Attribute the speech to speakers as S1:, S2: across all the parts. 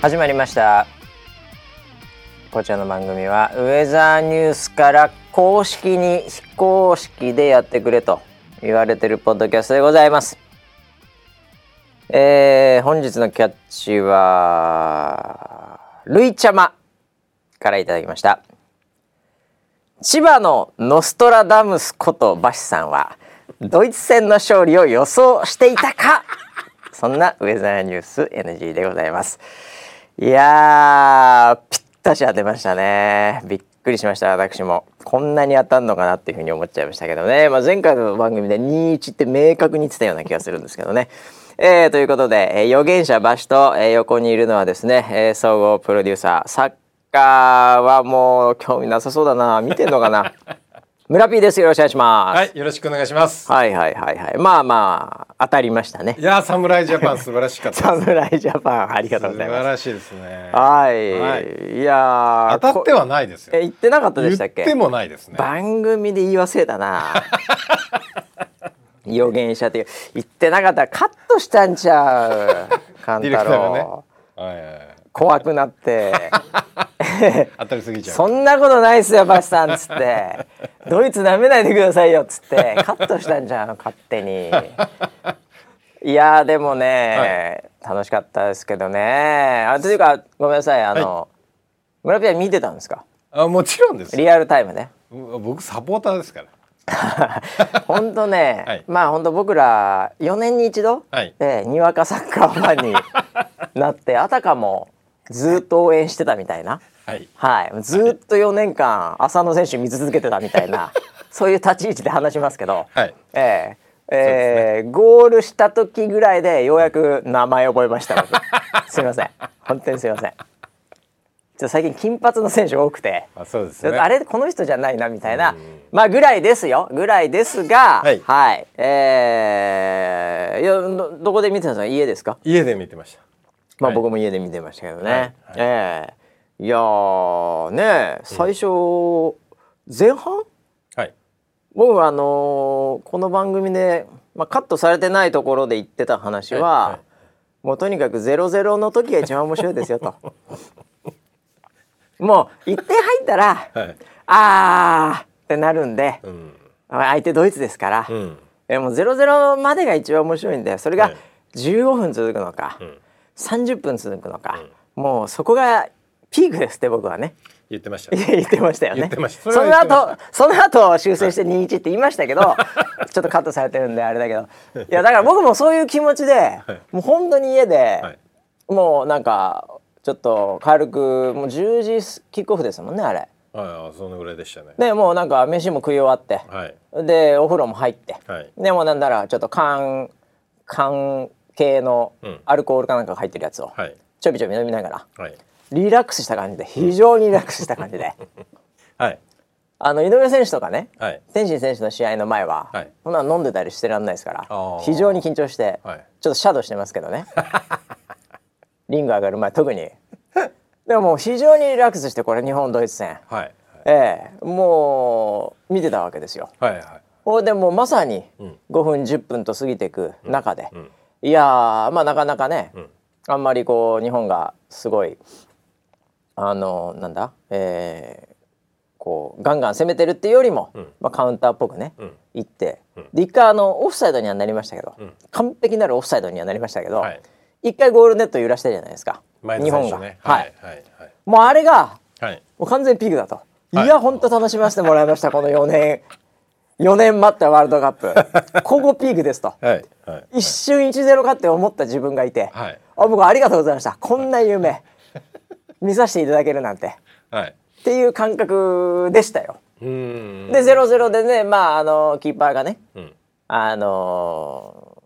S1: 始まりました。こちらの番組はウェザーニュースから公式に非公式でやってくれと言われてるポッドキャストでございます。えー、本日のキャッチはルイチャマからいただきました。千葉のノストラダムスことバシさんはドイツ戦の勝利を予想していたかそんなウェザーニュース NG でございます。いやぴったし当てましたね。びっくりしました私も。こんなに当たんのかなっていうふうに思っちゃいましたけどね、まあ、前回の番組で21って明確に言ってたような気がするんですけどね。えー、ということで、えー、預言者バシと、えー、横にいるのはですね、えー、総合プロデューサー。サッカーはもう興味なさそうだな。見てんのかな。村 P です。よろしくお願いします。
S2: はいよろしくお願いします。
S1: はいはいはいはい。まあまあ当たりましたね。
S2: いや侍ジャパン素晴らしかった
S1: 侍ジャパンありがとうございます。
S2: 素晴らしいですね。
S1: はい、はい、いや
S2: 当たってはないですよ。
S1: え言ってなかったでしたっけ？
S2: 言ってもないですね。
S1: 番組で言い忘れたな。予言者って言ってなかった。らカットしたんちゃう勘太郎、ね。はいはいはい。怖くなって
S2: 当たりすぎちゃう
S1: そんなことないっすよバシさんっつって。ドイツなめないでくださいよっつって。カットしたんじゃん勝手に。いやでもね、はい、楽しかったですけどね。あというかごめんなさいあの、はい、村ピア見てたんですか？
S2: あもちろんです
S1: リアルタイムね
S2: 僕サポーターですから。
S1: 本当ね、はい、まあ本当僕ら4年に一度、はい、えにわかサッカーファンになってあたかもずっと応援してたみたいな、はい、はい、ずっと4年間浅野選手見続けてたみたいな そういう立ち位置で話しますけど、はい、えーえー、ね、ゴールした時ぐらいでようやく名前覚えました すみません。本当にすみません。ちょ最近金髪の選手多くて。
S2: あそうです、ね、
S1: あれこの人じゃないなみたいな。まあぐらいですよ。ぐらいですがはい、はい、えー、いやどこで見てたんですか？家ですか？
S2: 家で見てました。
S1: まあ、僕も家で見てましたけどね、はい。はい、ええ。ー、いやね最初、うん、前半、はい、僕はあのー、この番組で、まあ、カットされてないところで言ってた話は、はいはい、もうとにかくゼロゼロの時が一番面白いですよと。もう1点入ったら、はい、あーってなるんで、うん、相手ドイツですから、うん、えもうゼロゼロまでが一番面白いんでそれが15分続くのか。うん。30分続くのか、うん、もうそこがピークですって僕はね。
S2: 言ってました、
S1: ね、言ってましたよね。
S2: そ
S1: の後その後修正して21って言いましたけどちょっとカットされてるんであれだけど。いやだから僕もそういう気持ちで、はい、もう本当に家で、はい、もうなんかちょっと軽くもう10時キックオフですもんねあれ。
S2: はい、そのぐらいでしたね。
S1: でもうなんか飯も食い終わって、はい、でお風呂も入って、はい、でもなんだらちょっと缶缶系のアルコールかなんかが入ってるやつをちょびちょび飲みながら、はい、リラックスした感じで非常にリラックスした感じで、はい、あの井上選手とかね、はい、天心選手の試合の前は、はい、そんな飲んでたりしてらんないですから非常に緊張して、はい、ちょっとシャドウしてますけどね。リング上がる前特に。でももう非常にリラックスしてこれ日本ドイツ戦、はい、ええ。もう見てたわけですよ。はいはい、ほいでもうまさに5分10分と過ぎていく中で、うん。うんいやまあなかなかね、うん、あんまりこう日本がすごいあのなんだ、えー、こうガンガン攻めてるっていうよりも、うん、まあ、カウンターっぽくね、うん、行って、で一回あのオフサイドにはなりましたけど、完璧なるオフサイドにはなりましたけど、はい、一回ゴールネット揺らしたじゃないですか、
S2: ね、日本が、はい、はい。はい。
S1: もうあれが、はい、もう完全ピークだと。い。や本当楽しませてもらいましたこの4年。4年待ったワールドカップ。ここピークですと、はい。はい、一瞬1-0かって思った自分がいて、はい、あ僕ありがとうございました。こんな夢見させていただけるなんて、はい、っていう感覚でしたよ。で0-0でねまああのキーパーがね、うん、あの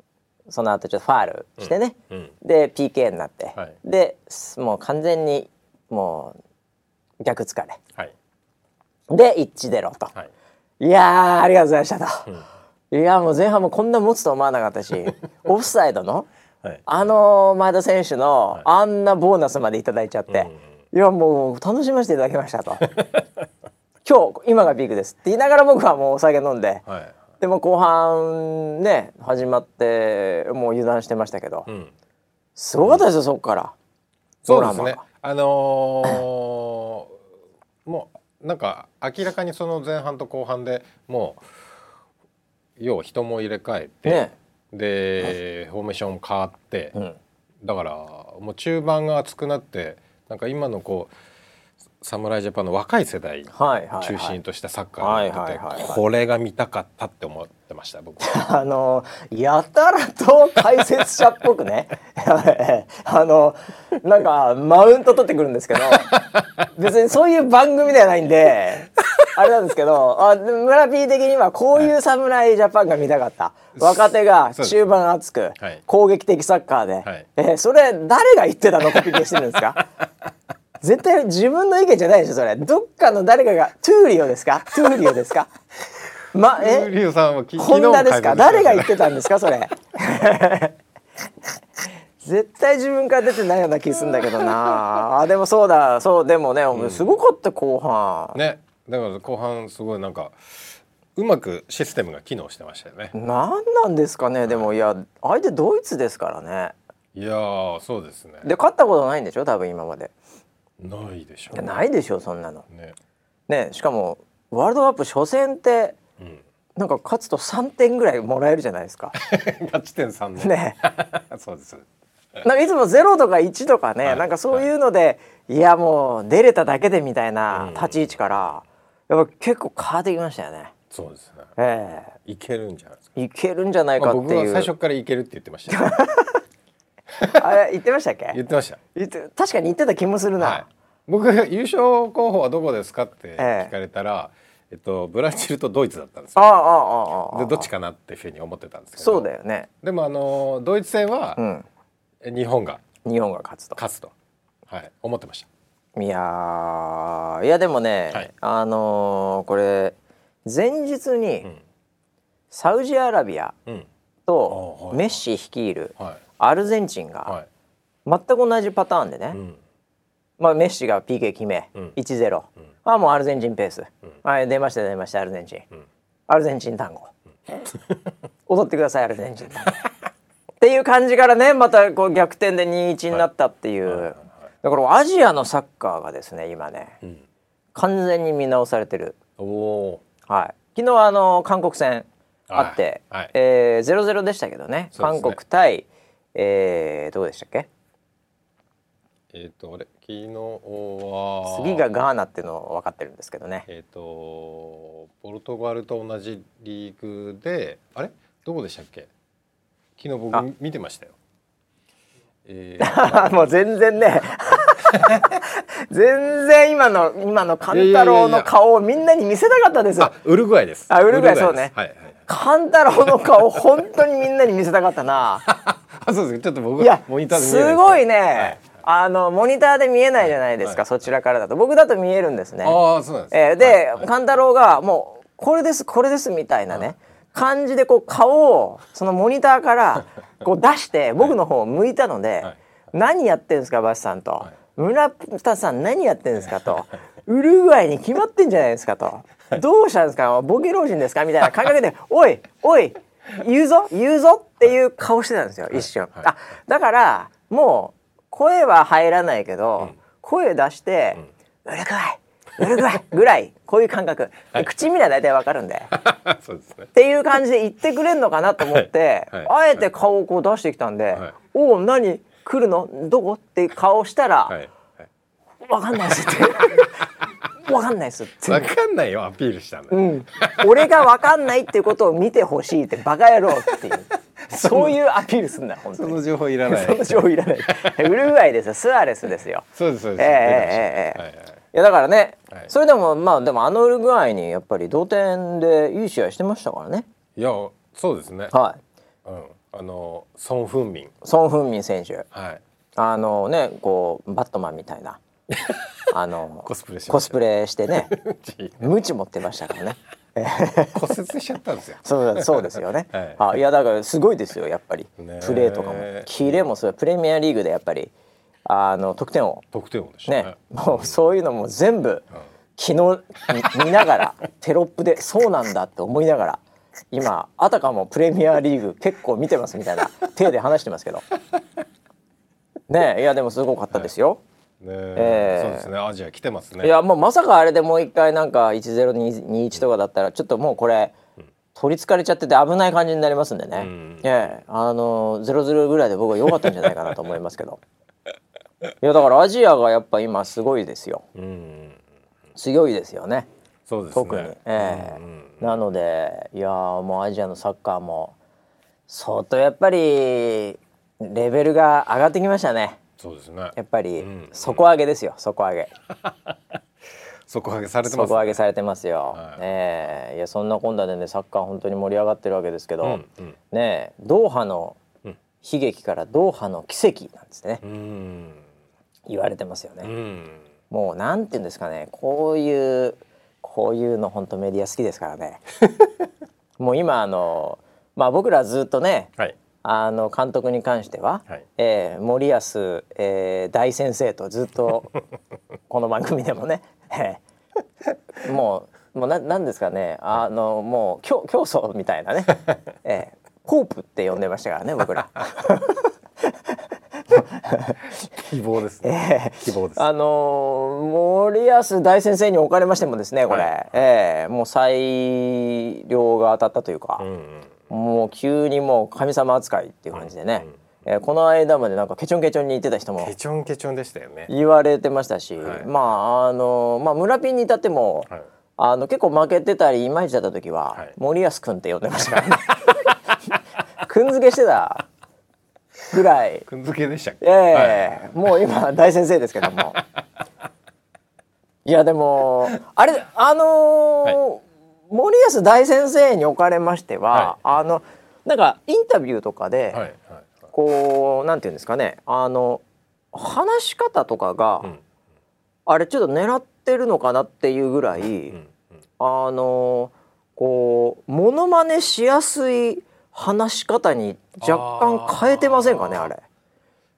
S1: ー、その後ちょっとファールしてね、うん。うん、で PK になって、はい、でもう完全にもう逆疲れ、はい、で1-0と。はい。いやありがとうございましたと、うん、いやもう前半もこんな持つと思わなかったし オフサイドの、はい、あの前田選手の、あんなボーナスまで頂いちゃって、いやもう楽しませていただきましたと。今日今がピークですって言いながら僕はもうお酒飲んで、はい、でも後半ね始まってもう油断してましたけど、うん、すごかったですよそこから。
S2: そうですね。あのー、もうなんか明らかにその前半と後半でもう要は人も入れ替えて、ね、で、フォーメーション変わって、うん、だからもう中盤が熱くなってなんか今のこう侍ジャパンの若い世代中心としたサッカーをやっててこれが見たかったって思ってました僕
S1: あのやたらと解説者っぽくね。あのなんかマウント取ってくるんですけど別にそういう番組ではないんであれなんですけどあ村 P 的にはこういう侍ジャパンが見たかった、若手が中盤熱く、攻撃的サッカーで、はい、えそれ誰が言ってたのコピペしてるんですか？絶対自分の意見じゃないでしょそれ。どっかの誰かがトゥーリオですか？トゥーリオですか？
S2: まえ？リオさんは
S1: ホンダですか？誰が言ってたんですかそれ？絶対自分から出てないような気するんだけどな。あでもそうだそうでもね、うん、すごかった後半。
S2: ね。だから後半すごいなんかうまくシステムが機能してましたよね。
S1: 何なんですかねでもいや相手ドイツですからね。
S2: いやそうですね。
S1: で勝ったことないんでしょ多分今まで。
S2: ないでしょう、ね、
S1: ないでしょうそんなの。ね。ねしかもワールドカップ初戦って、うん、なんか勝つと3点ぐらいもらえるじゃないですか。
S2: 勝ち点3
S1: ね。ね。
S2: そうです。
S1: なんかいつも0とか1とかね、はい、なんかそういうので、はい、いやもう出れただけでみたいな立ち位置から、やっぱ結構変わってきましたよね。
S2: そうですね。ええー、いけるんじゃないですか。
S1: いけるんじゃないかっていう。まあ、僕
S2: は最初からいけるって言ってました。
S1: あれ言ってましたっけ？
S2: 言ってました。
S1: 言って確かに言ってた気もするな。はい
S2: 僕優勝候補はどこですかって聞かれたら、ええっと、ブラジルとドイツだったんですよ。ああああでどっちかなっていうふうに思ってたんですけど
S1: そうだよね
S2: でもあのドイツ戦は、うん、日本が
S1: 日本が勝つと
S2: 勝つと、はい、思ってまし
S1: た。いやいやでもね、はい、あのー、これ前日に、うん、サウジアラビアとメッシ率いるアルゼンチンが全く同じパターンでね、うん。まあ、メッシが PK 決め、うん、1-0、うん、あもうアルゼンチンペース、うん、はい、出ました出ましたアルゼンチン、うん、アルゼンチン単語、踊ってくださいアルゼンチン。単語っていう感じからねまたこう逆転で2-1になったっていう、はい。はいはい、だからアジアのサッカーがですね今ね、完全に見直されてる。お、はい、昨日あの韓国戦あって、はい。はい、えー、0-0でしたけどね、ね、韓国対、えー、どうでしたっけ？
S2: えっ、ー、とあれ？昨日は
S1: 次がガーナっていうの分かってるんですけどね。
S2: えっ、ー、とポルトガルと同じリーグであれ？どこでしたっけ？昨日僕見てましたよ。
S1: えー、もう全然ね 全然今の今の勘太郎の顔をみんなに見せたかったですよ。
S2: ウルグアイです。
S1: あウルグアイそうね。はいはい。勘太郎の顔本当にみんなに見せたかったな。
S2: あそうですちょっと僕
S1: いやモニターですごいね。はいあのモニターで見えないじゃないですか、はい、そちらからだと僕だと見えるんですね。
S2: あそうなんです、
S1: えー、で、はい、勘太郎がもうこれですこれですみたいなね、はい、感じでこう顔をそのモニターからこう出して僕の方を向いたので「何やってんですかバシさん」と「村田さん何やってんですか」と「ウルグアイに決まってんじゃないですか」と「どうしたんですか？ボケ老人ですか?」みたいな感覚で「おいおい言うぞ言うぞ」っていう顔してたんですよ一瞬。あだからもう声は入らないけど、うん、声出して「うるぐらいうるぐらい」ぐらいこういう感覚、はい、口見りゃ大体わかるんで。そうです、ね、っていう感じで言ってくれるのかなと思って、はい。はい、あえて顔をこう出してきたんで「おお何？来るの？どこ?」って顔したら「わかんないです」って「わかんないです」って。
S2: わかんないよアピールしたの、
S1: うん、俺がわかんないってことを見てほしいってバカ野郎っていう。そういうアピールすんだ本
S2: 当に。その情報いらない。
S1: その情報いらない。ウルグアイですよ。スアレスですよ。
S2: そうですそうです。
S1: ええええええ。いやだからね、はい、それでもまあでもあのウルグアイにやっぱり同点でいい試合してましたからね。
S2: いやそうですね。
S1: は
S2: い、うん、あのソン・フンミン
S1: ソン・フンミン選手。
S2: はい。
S1: あのねこうバットマンみたいな。あの
S2: コスプレ
S1: コスプレしてね。ムチ持ってましたからね。
S2: 骨折しちゃったんですよ。
S1: そうそうですよね。はい、あいやだからすごいですよやっぱり。プレーとかも。キレもそうプレミアリーグでやっぱりあの得点を
S2: 得点を
S1: ね、ね、もうそういうのも全部、昨日見ながらテロップでそうなんだって思いながら今あたかもプレミアリーグ結構見てますみたいな 手で話してますけど。ねいやでもすごかったですよ。
S2: ねえー、そうですね。アジア来てますね。
S1: いやもうまさかあれでもう一回なんか1021とかだったらちょっともうこれ。取りつかれちゃってて危ない感じになりますんでね、うん、ええあのゼロゼロぐらいで僕は良かったんじゃないかなと思いますけど。いやだからアジアがやっぱ今すごいですよ、うん、強いですよね。
S2: そうですね。特に、
S1: ええ。うんうん、なのでいやもうアジアのサッカーも相当やっぱりレベルが上がってきましたね。
S2: そうですね。
S1: やっぱり、底上げですよ底上げ。
S2: 底上げされてます、
S1: ね、底上げされてますよ、はい、え。ー、いやそんな今度でねサッカー本当に盛り上がってるわけですけど、うんうん、ねドーハの悲劇からドーハの奇跡なんですね、言われてますよね、もうなんていうんですかねこういうこういうの本当メディア好きですからね。もう今あのまあ僕らずっとね、はい、あの監督に関しては、はい、えー、森保、えー、大先生とずっと この番組でもね、えー、もうもうななんですかねあのもう教教祖みたいなね、えー、ポープって呼んでましたからね僕ら。
S2: 希望ですね、えー、希望です。
S1: あの森保大先生におかれましてもですねこれ、はい、えー、もう最良が当たったというか。うんうん。もう急にもう神様扱いっていう感じでね、うん、えー、この間までなんかケチョンケチョンに言ってた人も
S2: ケチョンケチョンでしたよね。
S1: 言われてましたし、はい、まああのまあ村ピンに至っても、はい、あの結構負けてたりいまいちだった時は、はい、森保君って呼んでましたからね。くんづけしてたぐらい。
S2: くんづけでしたっけ？
S1: ええ。ー、もう今大先生ですけども。いやでもあれあのー森保大先生におかれましては、はい、あのなんかインタビューとかで、はいはい、こうなんていうんですかね。あの話し方とかが、うん、あれちょっと狙ってるのかなっていうぐらい、うんうん、あのこうモノマネしやすい話し方に若干変えてませんかねあれ。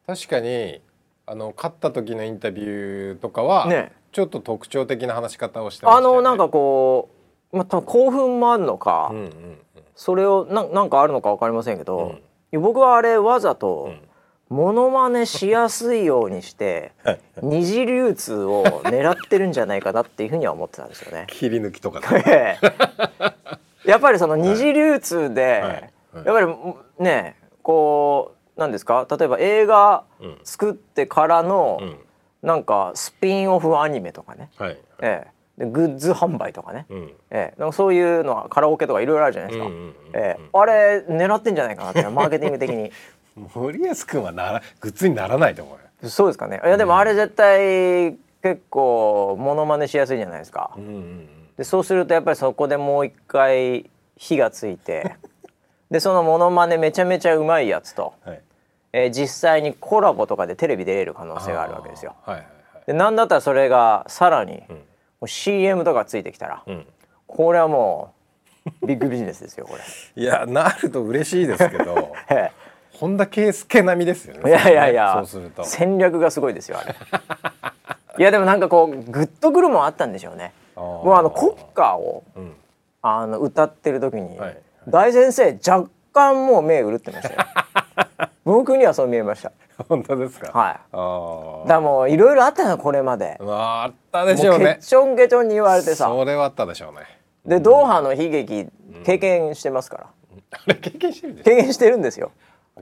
S2: 確かにあの勝った時のインタビューとかは、ね、ちょっと特徴的な話し方をしてました、ね、
S1: あのなんかこうまあ、多分興奮もあるのか、うんうんうん、それをななんかあるのか分かりませんけど、うん、僕はあれわざと、モノマネしやすいようにして二次流通を狙ってるんじゃないかなっていうふうには思ってたんですよね。
S2: 切り抜きとか、
S1: ね、やっぱりその二次流通で、やっぱりねこうなんですか？例えば映画作ってからの、うん、なんかスピンオフアニメとかね、はい。はい、ええ。でグッズ販売とかね、うん、えー、そういうのはカラオケとかいろいろあるじゃないですか、えー、あれ狙ってんじゃないかなってマーケティング的に。
S2: 森保君はならグッズにならないと思
S1: うそうですかね。いやでもあれ絶対結構モノマネしやすいじゃないですか、うんうんうん、でそうするとやっぱりそこでもう一回火がついてでそのモノマネめちゃめちゃうまいやつと、はい、えー、実際にコラボとかでテレビ出れる可能性があるわけですよ。はいはいはい、でなんだったらそれがさらに、うん。もう CM とかついてきたら、うん、これはもうビッグビジネスですよこれ。
S2: いやなると嬉しいですけど 本田圭佑並みですよね
S1: いやいやいやそうすると。戦略がすごいですよあれ。いやでもなんかこうグッとくるもんあったんでしょうね。もうあの国歌を、うん、あの歌ってる時に、はい、大先生若干もう目潤ってましたよ。僕にはそう見えました。
S2: 本当ですか？
S1: はい。あだもういろいろあったのこれまで。
S2: あったでしょうね。
S1: ケチョンケチョンに言われてさ。
S2: それはあったでしょうね。
S1: で、ドーハの悲劇経験してますから、
S2: あれ経験してるん
S1: です経験してるんですよ。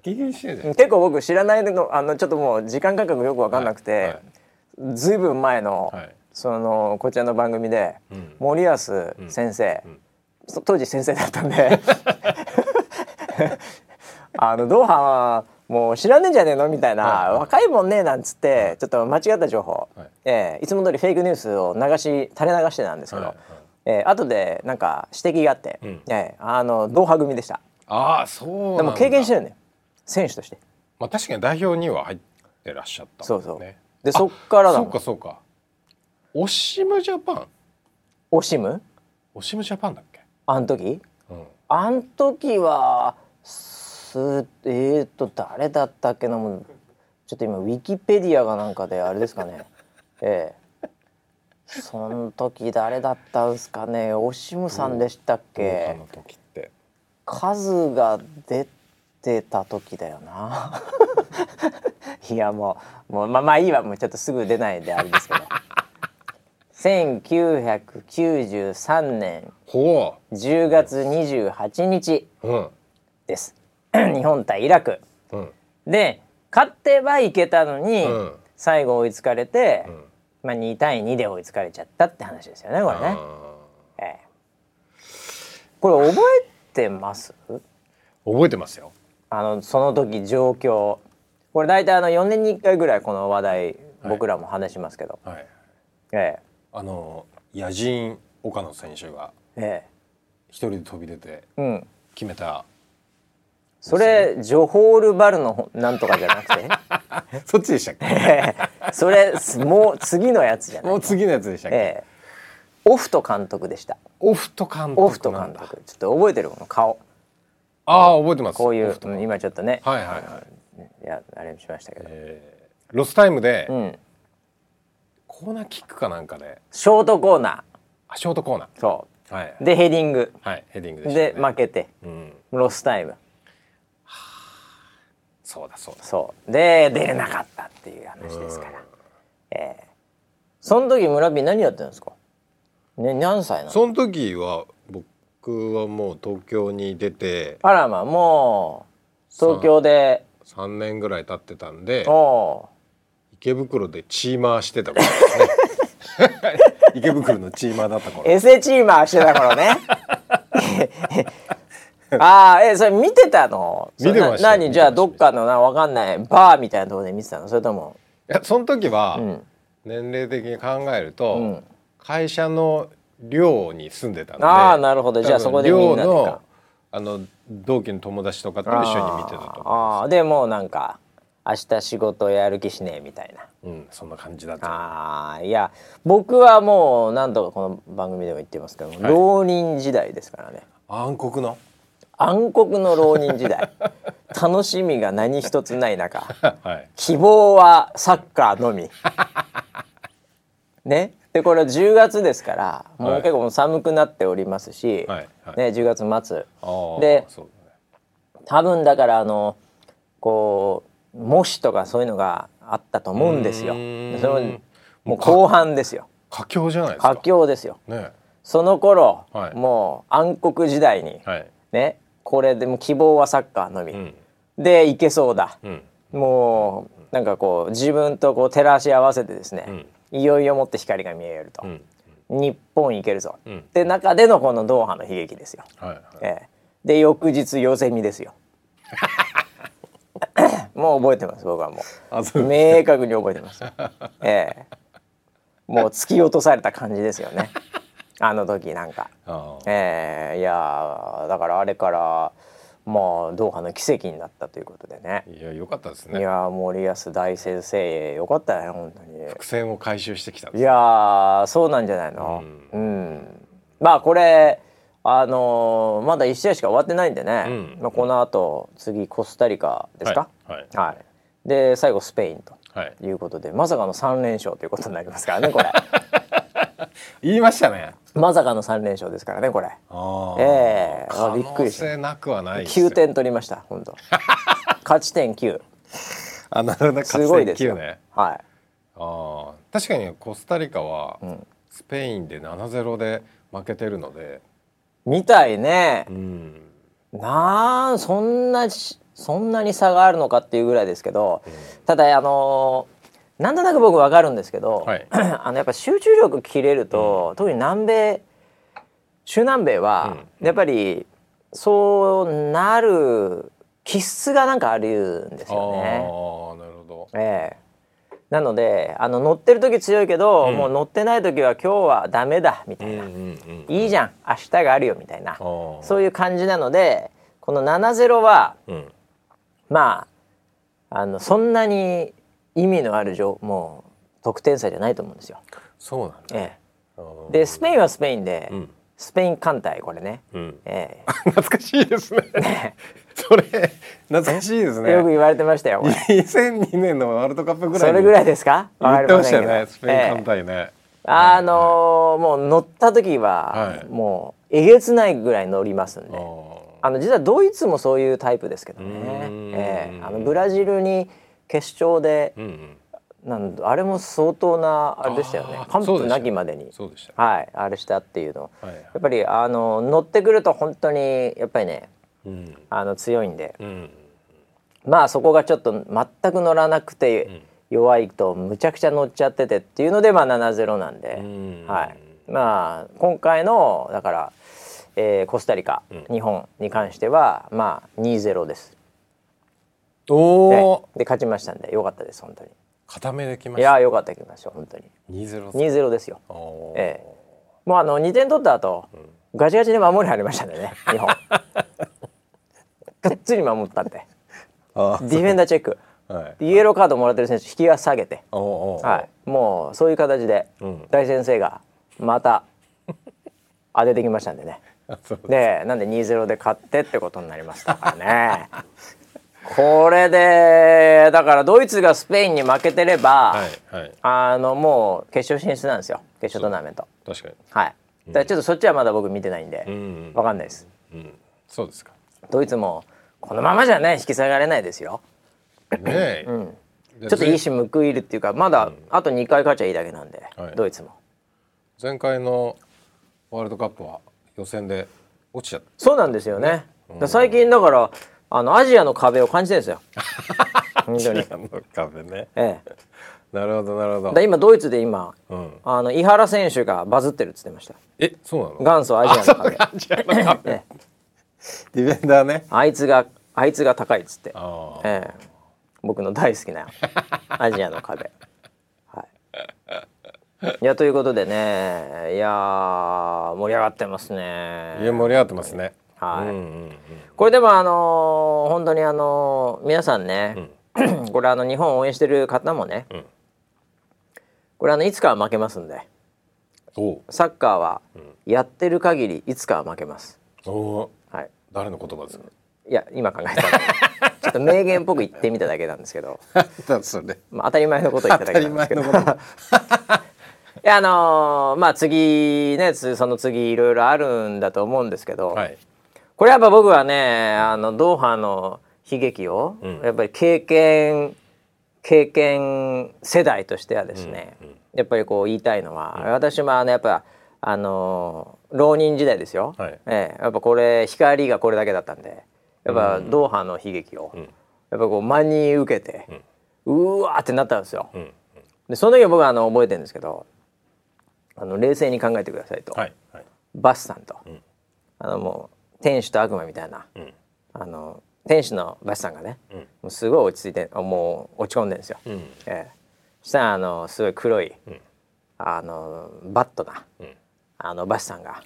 S2: 経験してる
S1: 結構僕知らないのあのちょっともう時間感覚よく分かんなくて、ずい。ぶん前の、はい、そのこちらの番組で、うん、森保先生、うんうん、当時先生だったんで。あのドーハはもう知らねえんじゃねえのみたいな、はい、若いもんねなんつって、ちょっと間違った情報、はい。えー、いつも通りフェイクニュースを流し垂れ流してたんですけど、はいはい、えー、後でなんか指摘があって、うん、えー、あのドーハ組でした。
S2: ああそう
S1: でも経験してるね。選手として。
S2: まあ確かに代表には入ってらっしゃった、ね、
S1: そうそう。でそっからだ
S2: そうかそうか。オシムジャパン。
S1: オシム？
S2: オシムジャパンだっけ？
S1: あん時、うん、あん時はすえーと誰だったっけなもうちょっと今ウィキペディアがなんかであれですかね。ええ。その時誰だったんですかね。オシムさんでしたっけ？数が出てた時だよな。いやもうもうまあまあいいわ。もうちょっとすぐ出ないであれですけど1993年10月28日です、うん、日本対イラク、うん、で勝てばいけたのに、うん、最後追いつかれて、まあ、2対2で追いつかれちゃったって話ですよねこれね。ええ、これ覚えてます？
S2: 覚えてますよ。
S1: あのその時状況。これ大体あの4年に1回ぐらいこの話題僕らも話しますけど、はいはい、
S2: ええ、あの野人岡野選手が一人で飛び出て決めた、
S1: それジョホールバルのなんとかじゃなくて？
S2: そっちでしたっ
S1: け？それもう次のやつじゃない
S2: もう次のやつでしたっけ、え
S1: オフト監督でした。
S2: オフト監督
S1: オフト監督。ちょっと覚えてる？この顔。
S2: ああ覚えてます。
S1: こういう今ちょっとね。
S2: はいはいはい。
S1: いやあれしましたけど、
S2: えー、ロスタイムで、うん、コーナーキックかなんかで。
S1: ショートコーナー。
S2: あショートコーナ
S1: ー。そう、はい、でヘディング。
S2: はいヘディングで、
S1: ね、で負けて、うん、ロスタイム、は
S2: あ、そうだそうだ。
S1: そう。で出れなかったっていう話ですから、えー、その時村 P 何やってるんですか？ね何歳なの？
S2: その時は僕はもう東京に出て。
S1: あらまあもう東京で。
S2: 3, 3年ぐらい経ってたんで池袋でチーマーしてた頃ですね。池袋のチーマーだった頃。
S1: エセチーマーしてた頃ね。ああえそれ見てたの？
S2: 見てました
S1: 何？じゃあどっかのなわかんないバーみたいなところで見てたの？それとも？
S2: いやその時は、年齢的に考えると、うん、会社の寮に住んでたんで。
S1: ああなるほど。じゃあそこでみんなで
S2: か。あの同期の友達とかと一緒に見てたと
S1: ああでもなんか明日仕事やる気しねえみたいな。
S2: うんそんな感じだ
S1: ああいや僕はもう何度かこの番組でも言ってますけども、はい、浪人時代ですからね。
S2: 暗黒の？
S1: 暗黒の浪人時代。楽しみが何一つない中、はい、希望はサッカーのみ。ね？でこれは10月ですからもう結構寒くなっておりますし、はい。はい、ね、10月末。で、ね、多分だからあのこう模試とかそういうのがあったと思うんですよ。そのもう後半ですよ。
S2: 佳境じゃないですか。
S1: 佳境ですよ。ね、その頃、はい、もう暗黒時代に、はい、ねこれでも希望はサッカーのみ、うん、でいけそうだ、うん、もうなんかこう自分とこう照らし合わせてですね、うん。いよいよもって光が見えると、うん、日本行けるぞ、うん、って中でのこのドーハの悲劇ですよ。はいはい、えー、で翌日ヨゼミですよ。もう覚えてます僕はもう。明確に覚えてます。えー、もう突き落とされた感じですよね。あの時なんか。えー、いやだからあれからまあドーハの奇跡になったということでね。
S2: いや良かったですね。
S1: いや森保大先生良かったね本当に。
S2: 伏線を回収してきた
S1: いやそうなんじゃないの。うん、うん、まあこれあのー、まだ1試合しか終わってないんでね、うん、まあ、この後次コスタリカですか、はい、はい、で最後スペインと。い。うことで、はい、まさかの3連勝ということになりますからねこれ。
S2: 言いましたね。
S1: まさかの三連勝ですからねこれ。
S2: ええ。ー、びっくりした。なくはない
S1: 九点取りました本当。勝ち点九。
S2: あなるほどすごいですよ。ね。
S1: はい。
S2: ああ確かにコスタリカはスペインで七ゼロで負けてるので。
S1: みたいね。うん。なあそんなそんなに差があるのかっていうぐらいですけど、うん、ただあのなんとなく僕わかるんですけど、はい、あのやっぱ集中力切れると、うん、特に南米中南米は、やっぱりそうなる気質がなんかあるんですよね。
S2: あなるほど、
S1: ええ、なのであの乗ってる時強いけど、うん、もう乗ってない時は今日はダメだみたいな、いいじゃん。明日があるよみたいな。そういう感じなのでこの7-0は、うん、まああのそんなに意味のある情もう得点差じゃないと思うんですよ。
S2: そうなんだ、
S1: ええ、でスペインはスペインで、うん、スペイン艦隊これね、うん、
S2: ええ、懐かしいですね それ懐かしいですね。
S1: よく言われてましたよ
S2: 2002年のワールドカップぐらい
S1: それぐらいですか？
S2: 言ってましたよねスペイン艦隊ね、え
S1: え、あのー、もう乗った時は、はい、もうえげつないぐらい乗りますんで、あの実はドイツもそういうタイプですけどね、えー、あのブラジルに決勝で、うんうん。なんあれも相当なあれでしたよね。完膚なきまでに。はいあれしたっていうの、はいはい、やっぱりあの乗ってくると本当にやっぱりね、うん、あの強いんで、うん、まあそこがちょっと全く乗らなくて弱いとむちゃくちゃ乗っちゃっててっていうのでまあ7-0なんで、うん、はい。まあ今回のだから、えー、コスタリカ、日本に関してはまあ2-0です。おで勝ちましたんでよかったです本当に。
S2: 固めできま
S1: した。いやよかったきました本当に。
S2: 二ゼロ
S1: 二ゼロですよ。ええ。もうあの二点取った後、うん、ガチガチで守り入りましたね日本 がっつり守ったんで ディフェンダーチェック、はい、イエローカードもらってる選手引きが下げて、はい、もうそういう形で大先生がまた 当ててきましたんでね。でなんで2-0で勝ってってことになりましたからね。これでだからドイツがスペインに負けてれば、はいはい、あのもう決勝進出なんですよ。決勝トーナメント。
S2: 確かに。
S1: はい。だからちょっとそっちはまだ僕見てないんで、うん、分かんないです、
S2: うん、そうですか。
S1: ドイツもこのままじゃね引き下がれないですよねうん、ちょっといいし報いるっていうかまだあと2回勝ちゃいいだけなんで、はい、ドイツも
S2: 前回のワールドカップは予選で落ちちゃった
S1: そうなんですよね、うん、最近だからあのアジアの壁を感じてるんですよ。
S2: アジアの壁ね。ええ。なるほどなるほど。
S1: 今ドイツで今、うん、あの井原選手がバズってるっつってました。
S2: え、そうなの？
S1: 元祖アジアの壁。アジアの壁。
S2: ディフェンダーね。
S1: あいつがあいつが高いっつって。ええ。僕の大好きな アジアの壁。はい。いやということでね、いや盛り上がってますね。
S2: いや盛り上がってますね。
S1: はい、うんうんうん、これでもあのー、本当にあのー、皆さんね、うん、これあの日本を応援してる方もね、うん、これあのいつかは負けますんでサッカーはやってる限りいつかは負けます。
S2: はい、誰の言葉ですか？
S1: いや今考えた ちょっと名言っぽく言ってみただけなんですけど。まあ、当たり前のこと言っただけなんですけど。いやあのー、まあ次ねその次いろいろあるんだと思うんですけど、はい。これやっぱ僕はねあのドーハの悲劇を、うん、やっぱり経験経験世代としてはですね、うんうん、やっぱりこう言いたいのは、うん、私もあのやっぱあの浪人時代ですよ、はい、ええ、やっぱこれ光がこれだけだったんでやっぱドーハの悲劇を、うん、やっぱこう真に受けて、うん、うわってなったんですよ。でその時は僕はあの覚えてるんですけどあの冷静に考えてくださいと、はい。はい、バスさんと、あのもう天使と悪魔みたいな、うん、あの天使のバシさんがね、うん、もうすごい落ち着いてもう落ち込んでるんですよ。うん、えー、そしたらあのすごい黒い、あのバットな、あのバシさんが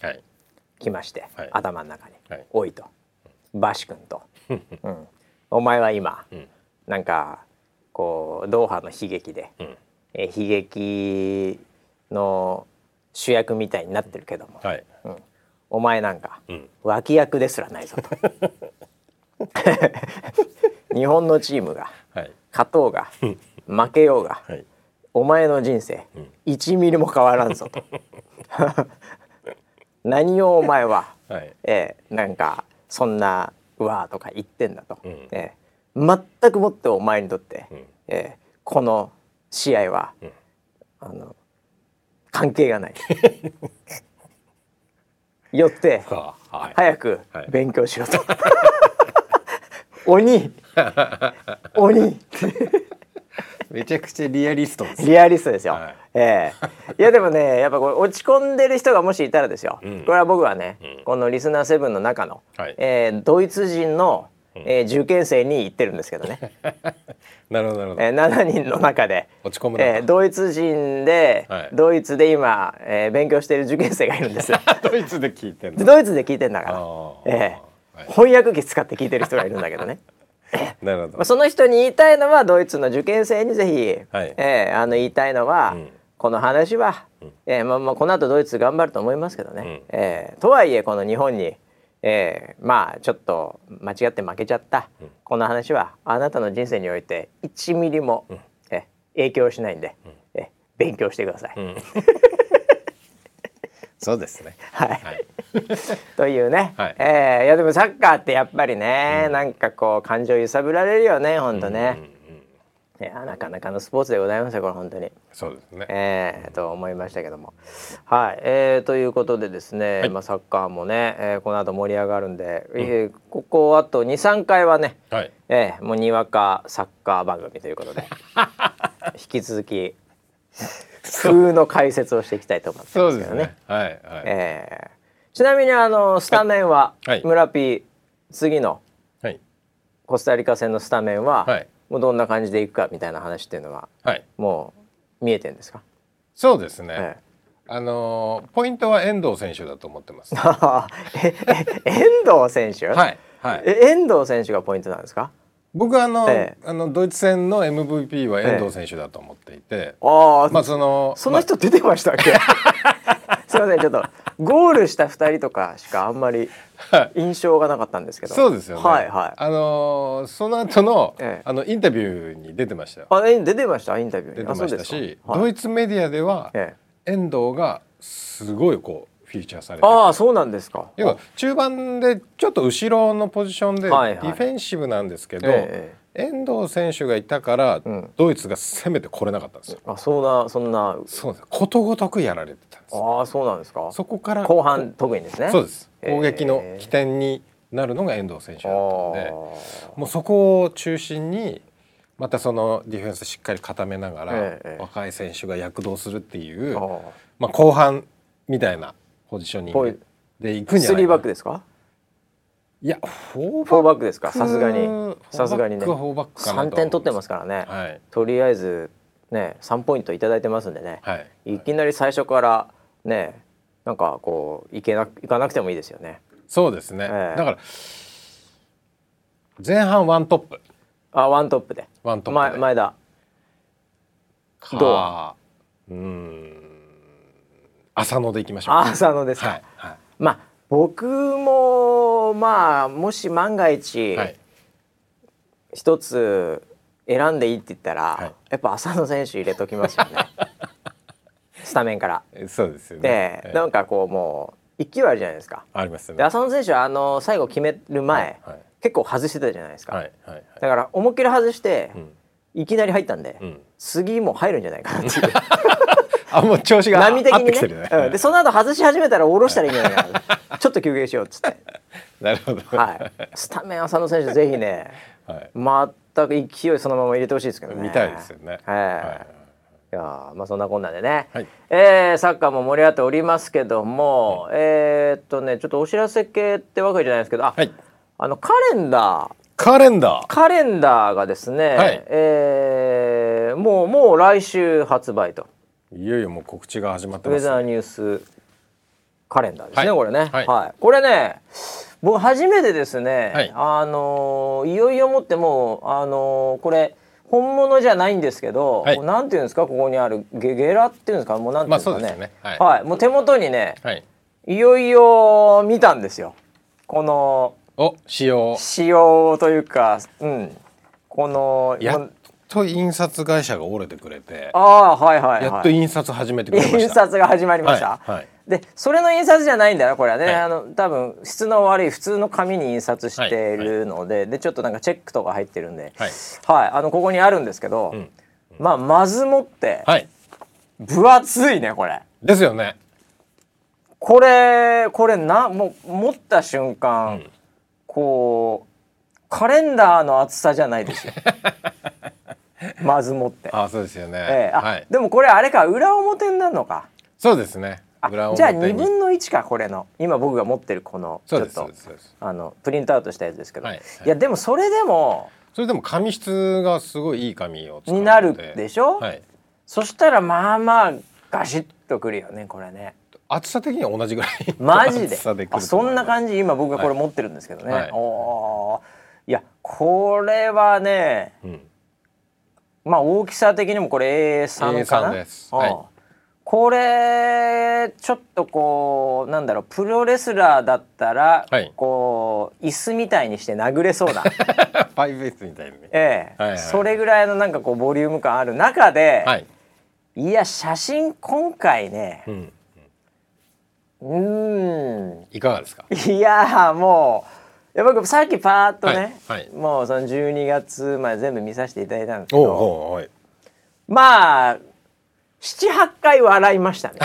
S1: 来まして、はい、頭の中に「はい、おい」と「バシ君と」うん、お前は今、うん、なんかこうドーハの悲劇で、うん、え悲劇の主役みたいになってるけども、はい、うん、お前なんか、うん、脇役ですらないぞと。日本のチームが、はい、勝とうが負けようが、はい、お前の人生、うん、1ミリも変わらんぞと。何をお前は、はい、えー、なんかそんなうわーとか言ってんだと、うん、えー、全くもってお前にとって、うん、えー、この試合は、うん、あの関係がない。よって、はい、早く勉強しろと、はい、鬼鬼
S2: めちゃくちゃリアリスト。で
S1: すリアリストですよ、はい、ええ。ー、いやでもねやっぱこれ落ち込んでる人がもしいたらですよ、うん、これは僕はね、うん、このリスナーセブンの中の、はい、えー、ドイツ人のえー、受験生に言ってるんですけどね。
S2: なるほどなるほ
S1: ど。えー、7人の中で
S2: 落ち込む
S1: えー、ドイツ人で、はい、ドイツで今、えー、勉強している受験生がいるんです。
S2: ドイツで聞いてん
S1: ドイツで聞いてんだから。えー、はい、翻訳機使って聞いてる人がいるんだけどね。
S2: なるほど。
S1: その人に言いたいのはドイツの受験生にぜひ、はい、えー、あの言いたいのは、うん、この話は、うん、えー、まあまあこの後ドイツ頑張ると思いますけどね。うん、えー、とはいえこの日本にえー、まあちょっと間違って負けちゃった、うん、この話はあなたの人生において1ミリも、うん、え影響しないんで、うん、え勉強してください。
S2: そうですね。
S1: はい、はい。というね、はい、えー、いやでもサッカーってやっぱりね、うん、なんかこう感情揺さぶられるよね本当ね。うんうんいやなかなかのスポーツでございますよこれ本当に。
S2: そうですね。
S1: ええー、と思いましたけども。はい、えー、ということでですね、はい、まあサッカーもね、えー、この後盛り上がるんで、うん、えー、ここあと二三回はね、はい、えー、もうにわかサッカー番組ということで。引き続き風の解説をしていきたいと思ってますけどね。ねはいはい。えー、ちなみにあのスタメンは、はい、村 P 次のコスタリカ戦のスタメンは、はいもうどんな感じでいくかみたいな話っていうのは、はい、もう見えてんですか？
S2: そうですね、ええ、あのポイントは遠藤選手だと思ってます。
S1: 遠藤選手？はい。はい。遠藤選手がポイントなんですか？
S2: 僕はあの、ええ、あのドイツ戦の MVP は遠藤選手だと思っていて、え、ああ、まあその
S1: その人出てましたっけ？すみませんちょっとゴールした二人とかしかあんまり印象がなかったんですけど。
S2: そうですよね。はいはい。あのー、その後の、ええ、あのインタビューに出てましたよ。
S1: あ、出てましたインタビュー
S2: 出てましたし、はい、ドイツメディアでは、ええ、遠藤がすごいこうフィーチャーされて
S1: ああそうなんですか。
S2: 要は中盤でちょっと後ろのポジションでディフェンシブなんですけど。はいはいええ遠藤選手がいたから、うん、ドイツが攻めてこれなかったんですよ。
S1: あ、そうな、そんな。
S2: そうです。ことごとくやられてたんです。
S1: ああ、そうなんですか。
S2: そこから
S1: 後半特にですね。
S2: そうです。攻撃の起点になるのが遠藤選手だったので、もうそこを中心に。またそのディフェンスしっかり固めながら、若い選手が躍動するっていう、まあ後半みたいなポジショニングでいくんじゃないか。スリーバックですか？いやフォーバックですか？さすがに。さすがにね。3点取ってますからね、はい、とりあえずね3ポイント頂いてますんでね、はい、いきなり最初からねなんかこういけないかなくてもいいですよね。そうですね、えー、だから前半ワントップ。
S1: あワントップで。
S2: ワントップ
S1: で。前田。
S2: どう？うん浅野でいきましょう
S1: 浅野ですか、はい、はい、まあ僕もまあもし万が一、はい、一つ選んでいいって言ったら、はい、やっぱ浅野選手入れときますよね スタメンから。
S2: そうですよ
S1: ね。で、なんかこうもう勢いあるじゃないですか。
S2: ありますね。
S1: で浅野選手はあの最後決める前、はい、結構外してたじゃないですか。はいはいはい、だから思いっきり外して、うん、いきなり入ったんで、うん、次も入るんじゃないかなっていう。
S2: あもう調子が
S1: 波的にね、ね。うん、でその後外し始めたら下ろしたらいいんじゃない。かなちょっと休憩しようっつって。
S2: なるほど、
S1: はい、スタメン浅野選手ぜひね、はい、全く勢いそのまま入れてほしいですけどね。
S2: 見たいですよね、はい、
S1: はい。いやまあそんなこんなでね、はい、えー、サッカーも盛り上がっておりますけども、はい、えー、っとねちょっとお知らせ系ってわけじゃないですけどあ、はい、あのカレンダー。
S2: カレンダー。
S1: カレンダーがですね、はい、えー、もうもう来週発売と
S2: いよいよもう告知が始まって
S1: ます、ね、ウェザーニュースカレンダーですね、はい、これね、はい、はい、これね僕初めてですね、はい、あのいよいよもってもうあのこれ本物じゃないんですけど、はい、なんていうんですかここにあるゲゲラっていうんですかもうなんていうんですかね。まあね、はい、はい、もう手元にね、はい、いよいよ見たんですよ。この
S2: お仕様
S1: 仕様というかうん。この
S2: やっと印刷会社が折れてくれて
S1: ああはいはい、はい、
S2: やっと印刷始めてくれました。
S1: 印刷が始まりました、はい、はい、でそれの印刷じゃないんだよこれはね、はい、あの多分質の悪い普通の紙に印刷してるので、はい、でちょっとなんかチェックとか入ってるんで、はい、はい、あのここにあるんですけど、うん、まあまずもって、はい、分厚いねこれ。
S2: ですよね。
S1: これこれなもう持った瞬間、うん、こうカレンダーの厚さじゃないですよ まずもって。
S2: あそうですよね、
S1: えー、はい、でもこれあれか裏表になるのか。
S2: そうですね。
S1: 裏じゃあ2分の1かこれの。今僕が持ってるこのちょっとあのプリントアウトしたやつですけど、はいはい、いやでもそれでも
S2: それでも紙質がすごいいい紙を
S1: になるでしょ、はい、そしたらまあまあガシッとくるよねこれね。
S2: 厚さ的には同じぐらい。
S1: マジで。あそんな感じ今僕がこれ持ってるんですけどね、はい、おいやこれはね、うんまあ大きさ的にもこれ A3 かな？A3 はい、これちょっとこうなんだろうプロレスラーだったら、はい、こう椅子みたいにして殴れそうなフ
S2: ァイブエスみたいにね。
S1: ええ、はいはい、それぐらいのなんかこうボリューム感ある中で、はい、いや写真今回ね、うん、
S2: うん。いかがですか？
S1: いやもうや僕さっきパーッとね、はいはい、もうその12月まで全部見させていただいたんですけど、はい、まあ78回笑いましたね。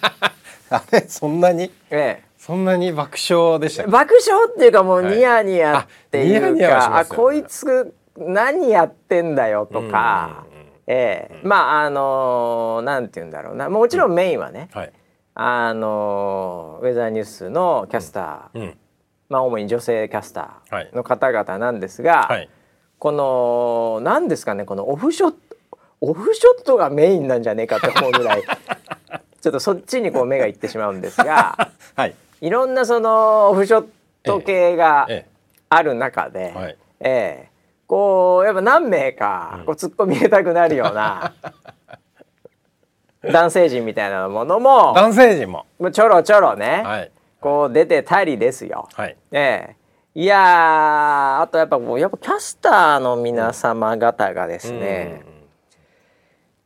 S2: あれそんなに？ええ。そんなに爆笑でした
S1: 爆笑っていうかもうニヤニヤっていうか、はい、ニヤニヤあこいつ何やってんだよとか、ええ。まああのー、なんて言うんだろうな。もちろんメインはね、うん。はい、あのウェザーニュースのキャスター、うん、まあ主に女性キャスターの方々なんですが、はい、この何ですかねこのオフショットオフショットがメインなんじゃねえかと思うぐらい ちょっとそっちにこう目がいってしまうんですが、はい、いろんなそのオフショット系がある中で、ええええこうやっぱ何名かこう突っ込み入れたくなるような、男性陣みたいなものも
S2: 男性陣も。
S1: ちょろちょろね、はい、こう出てたりですよ。はい、ええ。いやあとやっぱもうやっぱキャスターの皆様方がですね、うん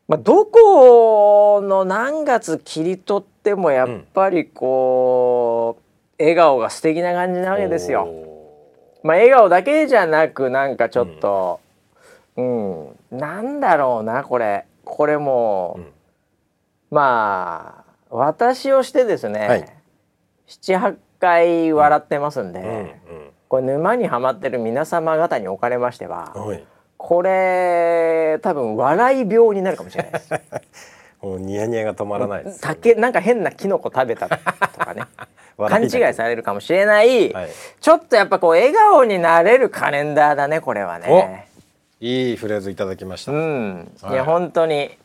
S1: まあ、どこの何月切り取ってもやっぱりこう、うん、笑顔が素敵な感じなわけですよ。まあ、笑顔だけじゃなくなんかちょっと、うん、うん、なんだろうなこれ。これも、うん、まあ私をしてですね、はい、78回笑ってますんで、うんうん、これ沼にはまってる皆様方におかれましては。これ多分笑い病になるかもしれないです。
S2: もうニヤニヤが止まらないです、
S1: ね、なんか変なキノコ食べたとかね。勘違いされるかもしれない、はい、ちょっとやっぱこう笑顔になれるカレンダーだねこれはね。
S2: いいフレーズいただきました、う
S1: ん、はい、いや本当に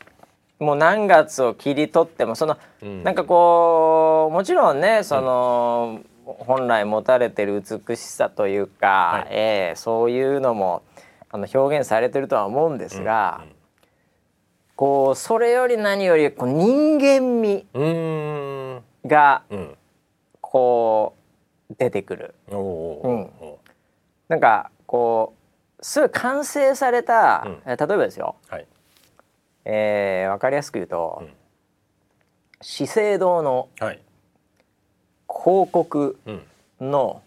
S1: もう何月を切り取ってもその、うん、なんかこうもちろんねその、うん、本来持たれてる美しさというか、はい、えー、そういうのもあの表現されてるとは思うんですが、うんうん、こうそれより何よりこう人間味がこう出てくる。うん、なんかこうすごい完成された、うん、例えばですよ、はい、えー、分かりやすく言うと、うん、資生堂の広告の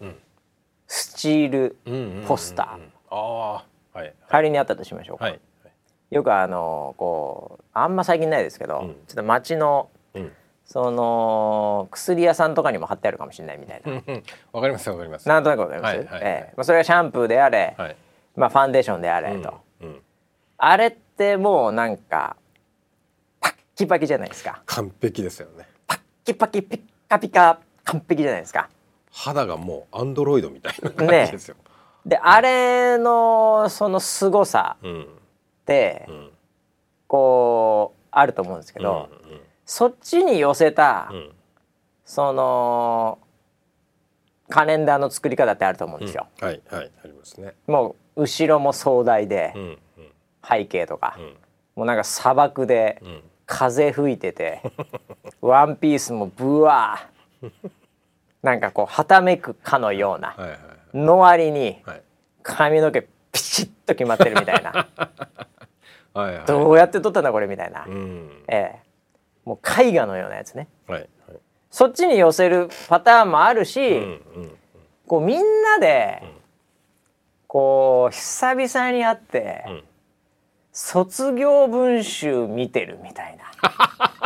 S1: スチールポスター。仮にあったとしましょうか、はい、よくあのこうあんま最近ないですけど、うん、ちょっと街の、うん、その薬屋さんとかにも貼ってあるかもしれないみたいな。
S2: わかりますわかります。
S1: なんとなくわかります、はいはい、えー、まあ、それがシャンプーであれ、はい、まあファンデーションであれと、うん、あれってもうなんかパッキパキじゃないですか。
S2: 完璧ですよね。
S1: パッキパキピッカピカ完璧じゃないですか。
S2: 肌がもうアンドロイドみたいな感じですよ、ね。
S1: であれのその凄さって、うん、こうあると思うんですけど、うんうん、そっちに寄せた、うん、そのカレンダーの作り方ってあると思うんですよ。
S2: うん、はいはいありますね。
S1: もう後ろも壮大で、うんうん、背景とか、もうなんか砂漠で、風吹いてて ワンピースもブワー。なんかこうはためくかのような。の割に髪の毛ピチッと決まってるみたいな。はい、どうやって撮ったんだこれみたいな、うん、ええ、もう絵画のようなやつね、はいはい、そっちに寄せるパターンもあるし、うんうん、こうみんなで、うん、こう久々に会って、うん、卒業文集見てるみたいな。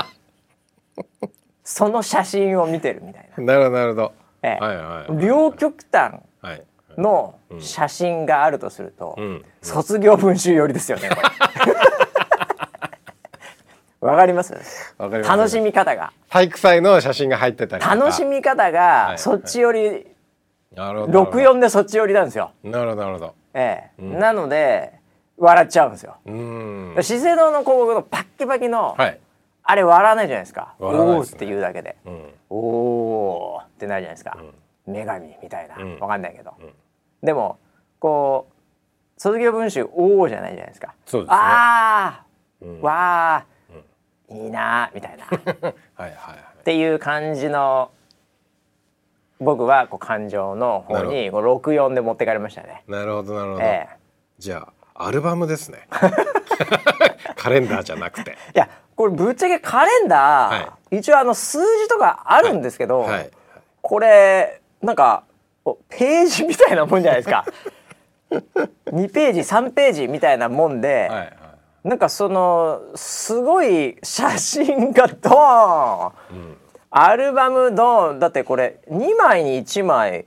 S1: その写真を見てるみたいな。
S2: なるほどなるほど。
S1: ええ、はいはい、両極端の写真があるとすると、卒業文集寄りですよねこれ。わかります？楽しみ方が。
S2: 体育祭の写真が入ってたり
S1: 楽しみ方がそっち寄り、六四でそっち寄りなんですよ。
S2: なるほどなるほど。
S1: ええ、なので笑っちゃうんですよ。資生堂の広告のパッキパキの、はい、あれ笑わないじゃないですか。おおって言うだけで、おおってなるじゃないですか、女神みたいな、うん、わかんないけど、うん、でもこう卒業文集おおじゃないじゃないですか。
S2: そうです、
S1: ね、ああ、うん、わあ、うん、いいなみたいな。はいはい、はい、っていう感じの僕はこう感情の方にこう64で持ってかれましたね。
S2: なるほどなるほど、ええ、じゃあアルバムですね。カレンダーじゃなくて。
S1: いやこれぶっちゃけカレンダー、はい、一応あの数字とかあるんですけど、はい。はい、これなんかページみたいなもんじゃないですか。2ページ3ページみたいなもんで、はいはい、なんかそのすごい写真がドーン、うん、アルバムドーン。だってこれ2枚に1枚。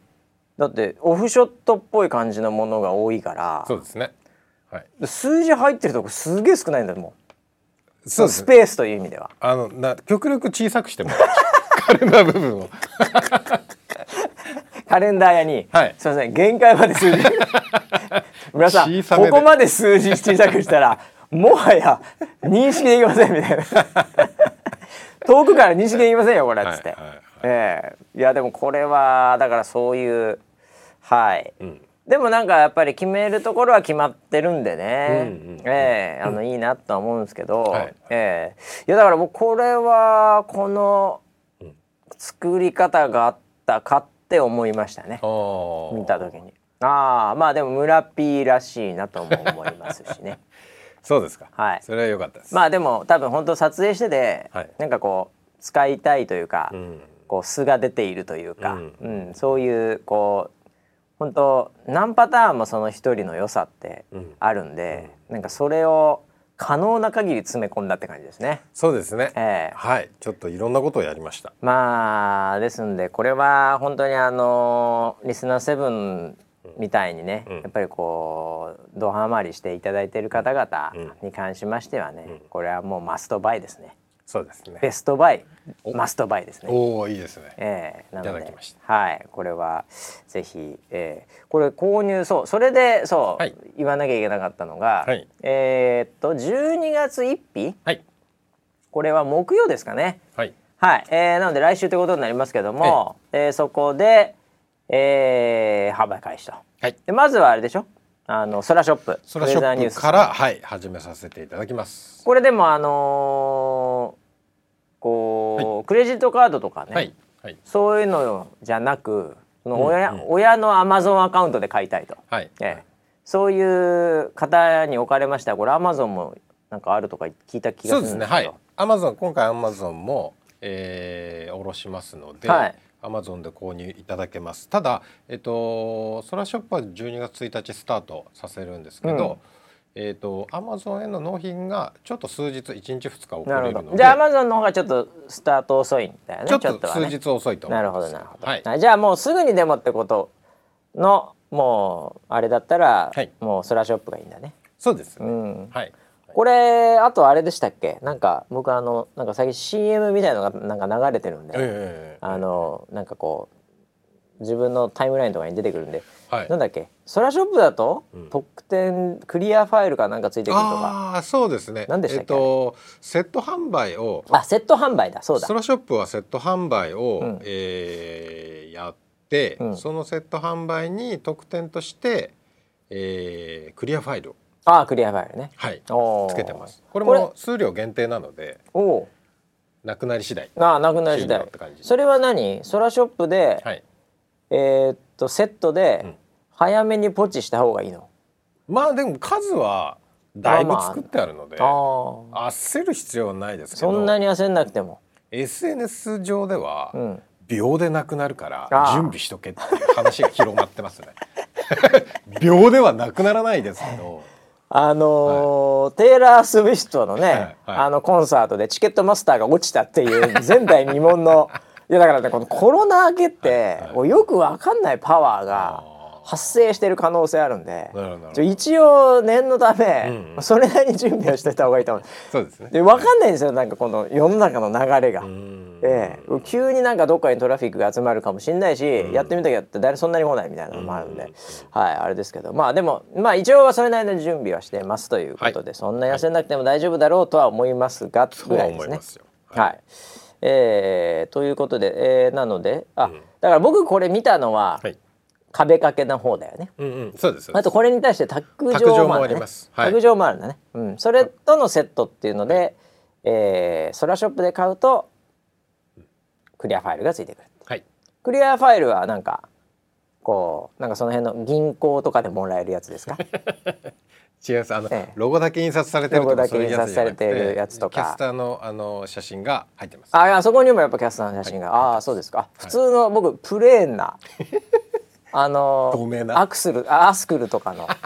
S1: だってオフショットっぽい感じのものが多いから。
S2: そうですね、
S1: はい、数字入ってるとこすげえ少ないんだもんそう、ね、スペースという意味では。
S2: あのな極力小さくしてもカレンダー部分を。
S1: カレンダー屋に、はい、すみません限界まで数字。皆さんここまで数字小さくしたらもはや認識できませんみたいな。遠くから認識できませんよこれっつって、はいはいはい、えー、いやでもこれはだからそういうはい、うん、でもなんかやっぱり決めるところは決まってるんでね、えー、あのいいなとは思うんですけど、はい、えー、いやだからもうこれはこの作り方があったかって思いましたね。見た時に。ああまあでも村 P らしいなとも思いますしね。
S2: そうですか。はい。それは良かったです。
S1: まあでも多分本当撮影してて、はい、なんかこう使いたいというか、うん、こう素が出ているというか、うん、うん、そういうこう本当何パターンもその一人の良さってあるんで、うん、なんかそれを可能な限り詰め込んだって感じですね。
S2: そうですね。えー、はい、ちょっといろんなことをやりました。
S1: まあですんでこれは本当にあのリスナーセブンみたいにね、うん、やっぱりこうドハマりしていただいている方々に関しましてはね、うん、これはもうマストバイですね。
S2: そうですね。
S1: ベストバイ、マストバイですね。
S2: おお、いいですね。
S1: ええー、なので、はい、これはぜひ、えー、これ購入そう、それでそう、はい、言わなきゃいけなかったのが、はい、えー、っと12月1日、はい、これは木曜ですかね。はい。はい、えー、なので来週ということになりますけども、えー、そこで、えー、販売開始と。はい。でまずはあれでしょ？あのソラショップ
S2: ソラショップからはい始めさせていただきます
S1: これでもあのー、こう、はい、クレジットカードとかね、そういうのじゃなくその親親のアマゾンアカウントで買いたいと、はい。ええ、そういう方におかれましたらこれアマゾンもなんかあるとか聞いた気がするんですけど。そうですね。はい。
S2: アマゾン今回アマゾンも、えー、下ろしますので、はい、アマゾンで購入いただけます。ただえっとソラショップは12月1日スタートさせるんですけど、うん、えっとアマゾンへの納品がちょっと数日1日2日遅れるので。
S1: じゃあアマゾンの方がちょっとスタート遅いんだよね
S2: ちょっと数日遅いと
S1: なるほどなるほど、はい、じゃあもうすぐにでもってことのもうあれだったら、はい、もうソラショップがいいんだね。
S2: そうです、ね、うん、はい。
S1: これあとあれでしたっけ？なんか僕あのなんか最近 CM みたいのがなんか流れてるんで、えー、あのなんかこう自分のタイムラインとかに出てくるんで、はい、なんだっけ？ソラショップだと、うん、特典クリアファイルかなんかついてくるとか。
S2: あそうですね。
S1: 何でしたっけ、えっ
S2: と、セット販売を
S1: あセット販売だそうだ。
S2: ソラショップはセット販売を、うん、えー、やって、うん、そのセット販売に特典として、えー、クリアファイルを。
S1: ああクリアファイルね。
S2: はい。つけてます。これも数量限定なのでおなくなり次第。
S1: ああなくなり次第。それは何？ソラショップで、はい、えー、っとセットで早めにポチした方がいいの、
S2: まあでも数はだいぶ作ってあるので、まあ、焦る必要はないですけ
S1: どそんなに焦んなくても。
S2: SNS 上では、うん、秒でなくなるから準備しとけっていう話が広まってますね。秒ではなくならないですけど。
S1: あのーはい、テイラー・スウィフトのね、はい。はい、あのコンサートでチケットマスターが落ちたっていう前代未聞のいやだからねこのコロナ明けって、はいはい、よく分かんないパワーが。発生してる可能性あるんで一応念のため、うん、それなりに準備をしておいた方がいいと思う。そうですね。で分かんないんですよなんかこの世の中の流れが、ええ、急になんかどっかにトラフィックが集まるかもしれないし、やってみたけど誰そんなに来ないみたいなのもあるんで、はいあれですけど。まあでもまあ一応はそれなりの準備はしてますということで、はい、そんな痩せなくても大丈夫だろうとは思いますがぐらいですね。はい、はい、えー、ということで、えー、なのであ、だから僕これ見たのは、はい。壁掛けの方だよね。
S2: うんうん、そうです
S1: あとこれに対して卓上もある、ね、卓上もあるんだね。うん、それとのセットっていうので、はい、えー、ソラショップで買うとクリアファイルがついてくる。はい、クリアファイルはなんかこうなんかその辺の銀行とかでもらえるやつですか？
S2: 違います。あの、ええ、ロゴだけ印刷されてる
S1: ロゴだけ印刷されてるやつとか。
S2: キャスターのあの写真が入ってます。
S1: ああそこにもやっぱキャスターの写真が、はい、ああそうですか、はい、普通の僕プレーンな あのアクスルアスクルとかの。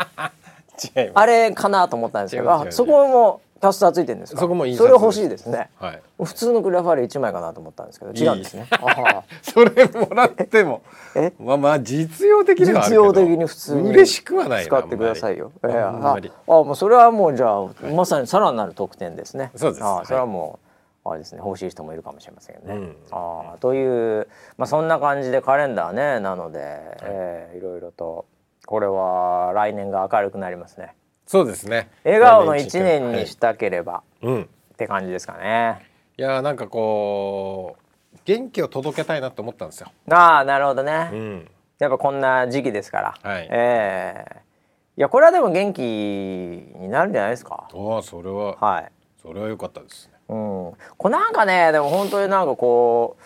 S1: あれかなと思ったんですけどあそこもキャスターついてるんですか？
S2: そこも
S1: それ欲しいですね、はい、普通のグラファーレ1枚かなと思ったんですけど違うんですね。
S2: それもらってもえ？まあまあ実用的には
S1: 実用的に普通に
S2: 嬉しくはない
S1: 使ってくださいよ、えー、ああ。もうそれはもうじゃあ、まさにさらなる特典ですね。
S2: そうです。あ
S1: それはもう、あれですね。欲しい人もいるかもしれませんよね。うん、あというまあそんな感じでカレンダーねなので、はい。えー、いろいろとこれは来年が明るくなりますね。
S2: そうですね。
S1: 笑顔の一年にしたければ、はい、って感じですかね。
S2: いやなんかこう元気を届けたいなと思ったんですよ。
S1: ああなるほどね、うん、やっぱこんな時期ですから、はい、ええー、いやこれはでも元気になるんじゃないですか。
S2: ああそれは
S1: はい。
S2: それは良かったですね。
S1: うん。これなんかねでも本当になんかこ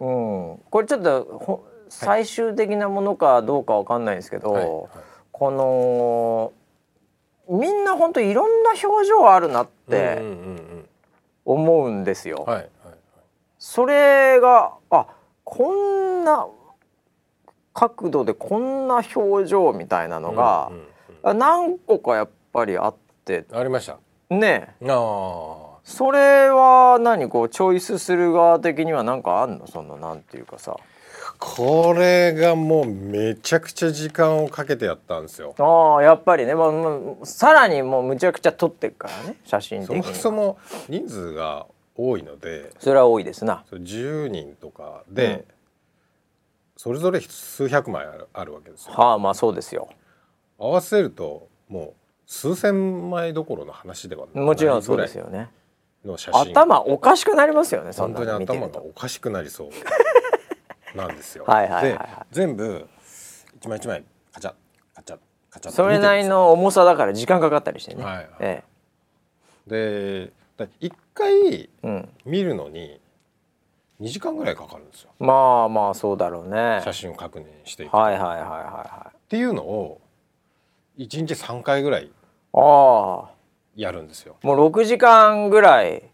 S1: ううん。これちょっとほ最終的なものかどうかわかんないんですけど、はい。はい、このみんな本当いろんな表情あるなって思うんですよ。それがあこんな角度でこんな表情みたいなのが、何個かやっぱりあって。
S2: ありました？
S1: ね。あそれは何こうチョイスする側的には何かあんの？そのなんていうかさ
S2: これがもうめちゃくちゃ時間をかけてやったんですよ。
S1: ああやっぱりね、まあ、さらにもうむちゃくちゃ撮ってるからね写真
S2: そもそも人数が多いので
S1: それは多いですな。
S2: 10人とかで、うん、それぞれ数百枚あるあるわけですよ。
S1: はあまあそうですよ。
S2: 合わせるともう数千枚どころの話では
S1: もちろんそうですよね。頭おかしくなりますよね
S2: 本当に頭がおかしくなりそうなんですよ。
S1: はいはいはい、はい、
S2: 全部一枚一枚カチャカチャカチャ
S1: それなりの重さだから時間かかったりしてね。はいはい、え
S2: え、で一回見るのに2時間ぐらいかかるんですよ。
S1: まあまあそうだろうね。
S2: 写真を確認してい
S1: く。はいはいはいはいはい。
S2: っていうのを1日3回ぐらいやるんですよ。
S1: もう6時間ぐらい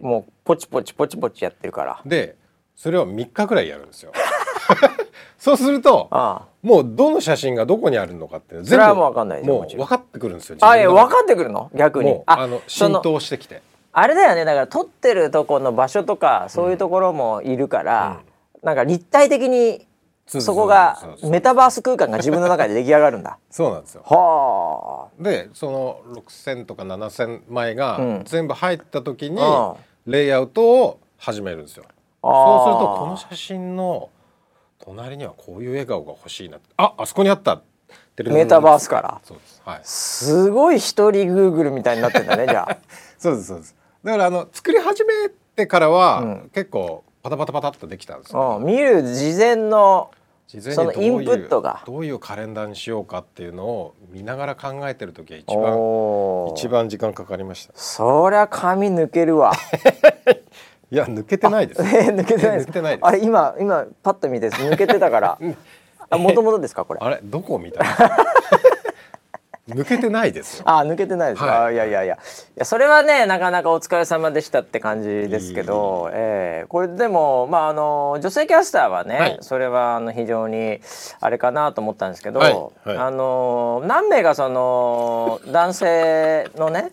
S1: もうポチポチポチポチやってるから。
S2: でそれを3日ぐらいやるんですよ。そうするともうどの写真がどこにあるのかって全部
S1: もう分かんない
S2: もう分かってくるんですよ
S1: あいや分かってくるの？逆に。
S2: あの浸透してきて。
S1: あれだよね。だから撮ってるとこの場所とかそういうところもいるから、うん、なんか立体的にそこがメタバース空間が自分の中で出来上がるんだ。
S2: そうなんですよ。はあ。でその6,000とか7,000枚が全部入った時にレイアウトを始めるんですよそうするとこの写真の隣にはこういう笑顔が欲しいなああそこにあった
S1: メタバースから。
S2: そうです、はい、
S1: すごい一人グーグルみたいになってんだねじゃあ。
S2: そうですそうです。だからあの作り始めてからは、うん、結構パタパタパタっとできたんですよ、
S1: 見る事前のそのインプットが。
S2: どういうカレンダーにしようかっていうのを見ながら考えてる時は一番一番時間かかりました。
S1: そりゃ紙抜けるわ
S2: いや抜けてないです。
S1: 抜けてないです。あれ今今パッと見て抜けてたから。あもともとですかこれ？
S2: あれどこ見た 抜けてないです。
S1: あ抜けてないですか、はい、いやいやいや。いやそれはねなかなかお疲れ様でしたって感じですけど、えー、これでもまああの女性キャスターはね、はい、それはあの非常にあれかなと思ったんですけど、はい。はい、あの何名かその男性のね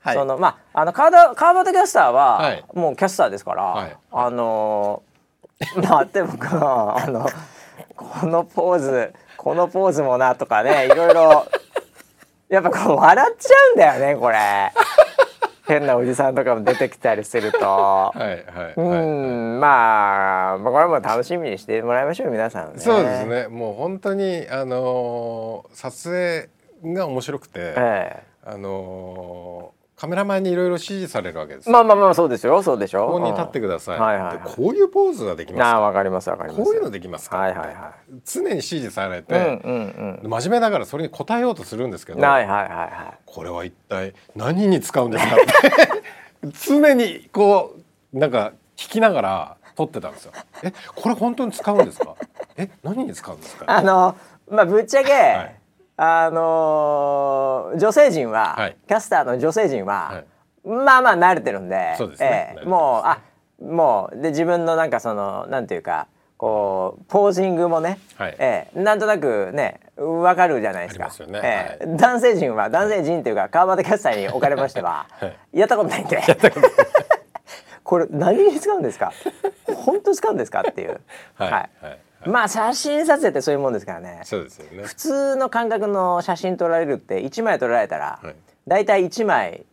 S1: はい、そのまああの川田川端キャスターは、もうキャスターですから、はい、あの まあでも あのこのポーズこのポーズもなとかねいろいろ やっぱこう笑っちゃうんだよねこれ。変なおじさんとかも出てきたりすると、はいはい、うんまあこれも楽しみにしてもらいましょう皆さん、ね、
S2: そうですね。もう本当にあのー、撮影が面白くて、ええ、あのーカメラマンにいろいろ指示されるわけです。
S1: まあまあまあそうですよ。そうでしょ。
S2: ここに立ってください、はいはい、こういうポーズができます
S1: あわかりますわかります。
S2: こういうのできますか？
S1: はいはいはい。
S2: 常に指示されて、うん真面目ながらそれに答えようとするんですけど
S1: はいはいはいはい。
S2: これは一体何に使うんですか？って。常にこうなんか聞きながら撮ってたんですよ。えこれ本当に使うんですか？え何に使うんですか？
S1: あのまあぶっちゃけ、はいあのー、女性陣は、はい、キャスターの女性陣は、はい、まあまあ慣れてるんで
S2: そうですね、
S1: えー、もうあもうで自分のなんかそのなんていうかこうポージングもね、はい、えー、なんとなくね分かるじゃないですか。すね、えーはい、男性陣は男性陣っていうか川端キャスターに置かれましては、はい、やったことないんで。これ何に使うんですか？本当使うんですか？っていう。はい、はいまあ写真撮影ってそういうもんですからね。
S2: そうですよね。
S1: 普通の感覚の写真撮られるって1枚撮られたら、はい、大体1枚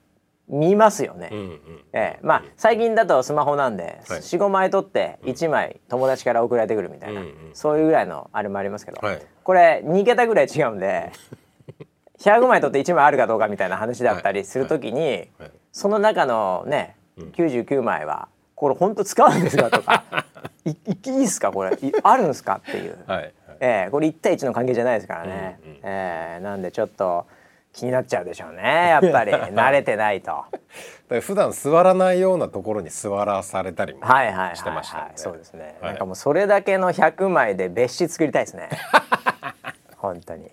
S1: 見ますよね、うんうん、ええ、まあ最近だとスマホなんで、はい、45枚撮って1枚友達から送られてくるみたいな、うんうん、そういうぐらいのあれもありますけど、はい、これ2桁ぐらい違うんで 100枚撮って1枚あるかどうかみたいな話だったりするときに、その中のね99枚はこれ本当使うんですかとか いいいですか？これ。あるんですか？っていう、はいはい、えー、これ1対1の関係じゃないですからね、うんうん、えー、なんでちょっと気になっちゃうでしょうね。やっぱり。慣れてないと。
S2: 普段座らないようなところに座らされたりもしてましたね、
S1: そうですね、はい、なんかもうそれだけの100枚で別紙作りたいですね。本当に。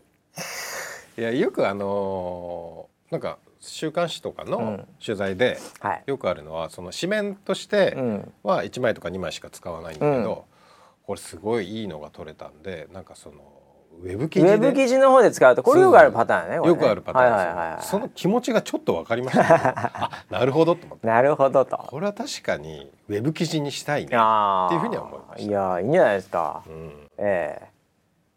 S2: いやよくあのー、なんか週刊誌とかの取材でよくあるのは、その紙面としては1枚とか2枚しか使わないんだけど、これすごいいいのが撮れたんでなんかそのウェブ記事ウ
S1: ェブ記事の方で使うとこれよくあるパターンね、
S2: ね、よくあるパターンです、はいはいはい、その気持ちがちょっと分かりました、ね、あなるほどと。思って
S1: なるほどと。
S2: これは確かにウェブ記事にしたいなっていうふうには思いました。
S1: いやいいんじゃないですか、うん、ええ。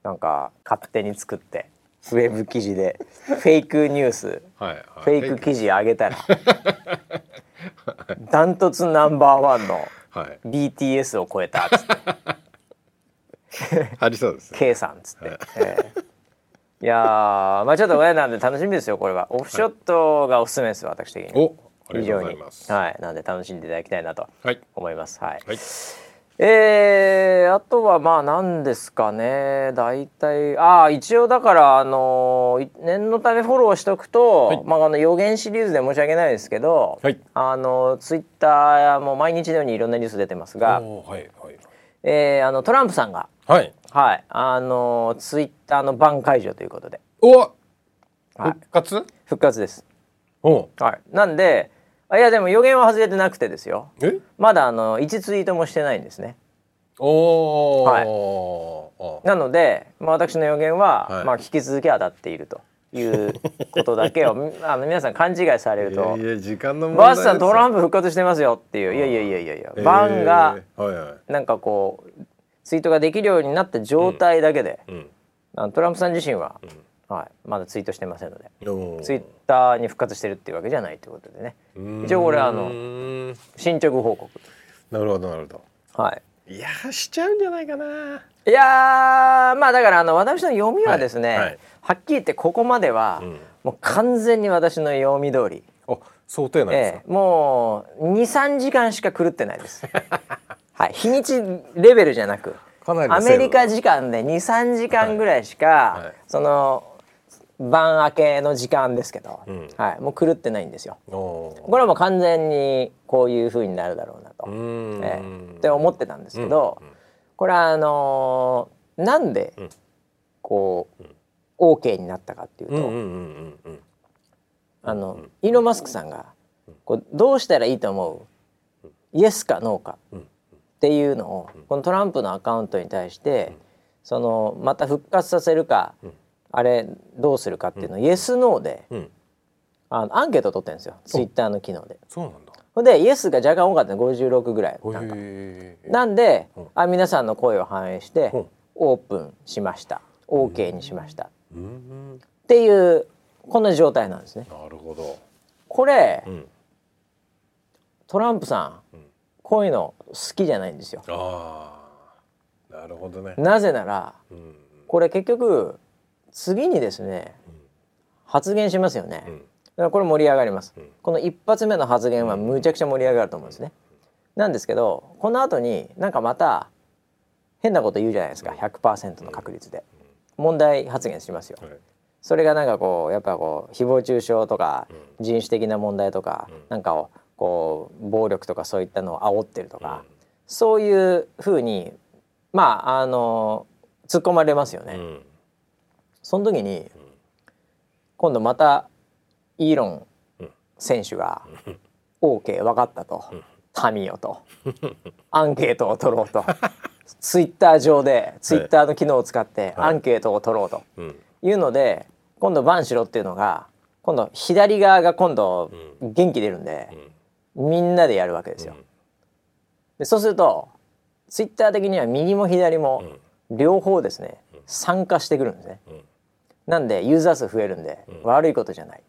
S1: ー、なんか勝手に作ってウェブ記事でフェイクニュース、はいはい、フェイク記事上げたら。ダントツナンバーワンの BTS を超えたっつって。
S2: ありそうです、
S1: ね。K さんっつって。えーいやまあちょっと親なんで楽しみですよこれは。オフショットがおすすめです私的に
S2: 非常に。
S1: はい。なんで楽しんでいただきたいなと思います。はい、はいえー、あとはまあ何ですかね。大体ああ一応だからあの念のためフォローしとくと、はい、まああの予言シリーズで申し訳ないですけど、はい、あのツイッターも毎日のようにいろんなニュース出てますが、はいはい。えー、あのトランプさんがはい、はい、あのツイッターのバン解除ということで。
S2: お復活、
S1: 復活です。おはい。なんであいやでも予言は外れてなくてですよ。まだあの1ツイートもしてないんですね。おはい、なので、まあ、私の予言は、はい、まあ、引き続き当たっているということだけを あの皆さん勘違いされると「いやいや時間のバースさんトランプ復活してますよ」っていう。いやいやいやいやいや、バンが、はいはい、なんかこうツイートができるようになった状態だけで、うん。うん、トランプさん自身は、うんはい、まだツイートしてませんので。ツイッターに復活してるっていうわけじゃないということでね。一応これあの進捗報告。
S2: なるほどなるほど。はい。いやしちゃうんじゃないかな。い
S1: やまあだからあの私の読みはですね、はいはい、はっきり言ってここまでは、うん、もう完全に私の読み通り。
S2: あ想定内ですか、
S1: ええ、もう23時間しか狂ってないです。はい。日にちレベルじゃなくアメリカ時間で23時間ぐらいしか、はい。はい、その晩明けの時間ですけど、うん、はい、もう狂ってないんですよ。これはもう完全にこういうふうになるだろうなと、えー、って思ってたんですけど、うん。うん、これはあのー、なんでこう、うん、OK になったかっていうと、あのイーロン・マスクさんがこうどうしたらいいと思う？イエスかノーかっていうのをこのトランプのアカウントに対してそのまた復活させるか、あれどうするかっていうのを、イエスノーで、あのアンケートを取ってるんですよ。ツイッターの機能で。
S2: そうなんだ。
S1: ほんでイエスが若干多かったの。56ぐらい。なんか。なんで、あ皆さんの声を反映してオープンしました。OK にしました、っていうこん。な状態なん。ですね。
S2: なるほど
S1: これ、うん、トランプさん、うん、こういうの好きじゃないん。ですよ。あ
S2: なるほどね
S1: なぜなら、うん、これ結局次にですね、発言しますよね。これ盛り上がります、この一発目の発言はむちゃくちゃ盛り上がると思うんですね。なんですけどこの後になんかまた変なこと言うじゃないですか。100%の確率で。問題発言しますよ。それがなんかこうやっぱこう誹謗中傷とか人種的な問題とか、なんかをこう暴力とかそういったのを煽ってるとか、そういうふうにまああの突っ込まれますよね。その時に今度またイーロン選手が OK 分かったと。民よと。アンケートを取ろうと。ツイッター上でツイッターの機能を使ってアンケートを取ろうと。いうので今度バンしろっていうのが今度左側が今度元気出るんでみんなでやるわけですよ。でそうするとツイッター的には右も左も両方ですね参加してくるんですね。なんでユーザー数増えるんで悪いことじゃない。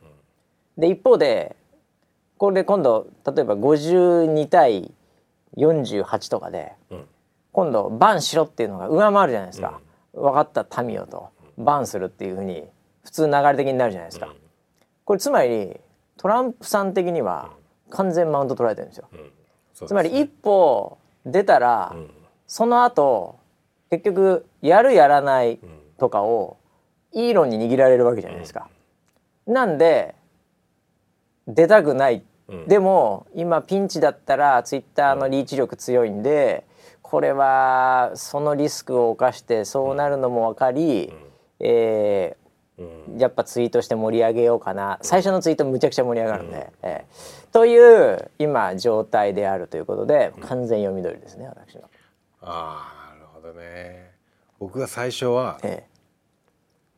S1: で一方でこれで今度例えば52対48とかで、うん、今度バンしろっていうのが上回るじゃないですか、うん、分かった民よと。バンするっていうふうに普通流れ的になるじゃないですか、うん、これつまりトランプさん的には完全マウント取られてるんですよ、つまり一歩出たら、その後結局やるやらないとかをイーロンに握られるわけじゃないですか、なんで出たくない。でも今ピンチだったらツイッターのリーチ力強いんでこれはそのリスクを冒してそうなるのも分かり、えー、やっぱツイートして盛り上げようかな。最初のツイートむちゃくちゃ盛り上がるんで、えー、という今状態であるということで完全読み取りですね私の。
S2: ああなるほどね。僕が最初は、ええ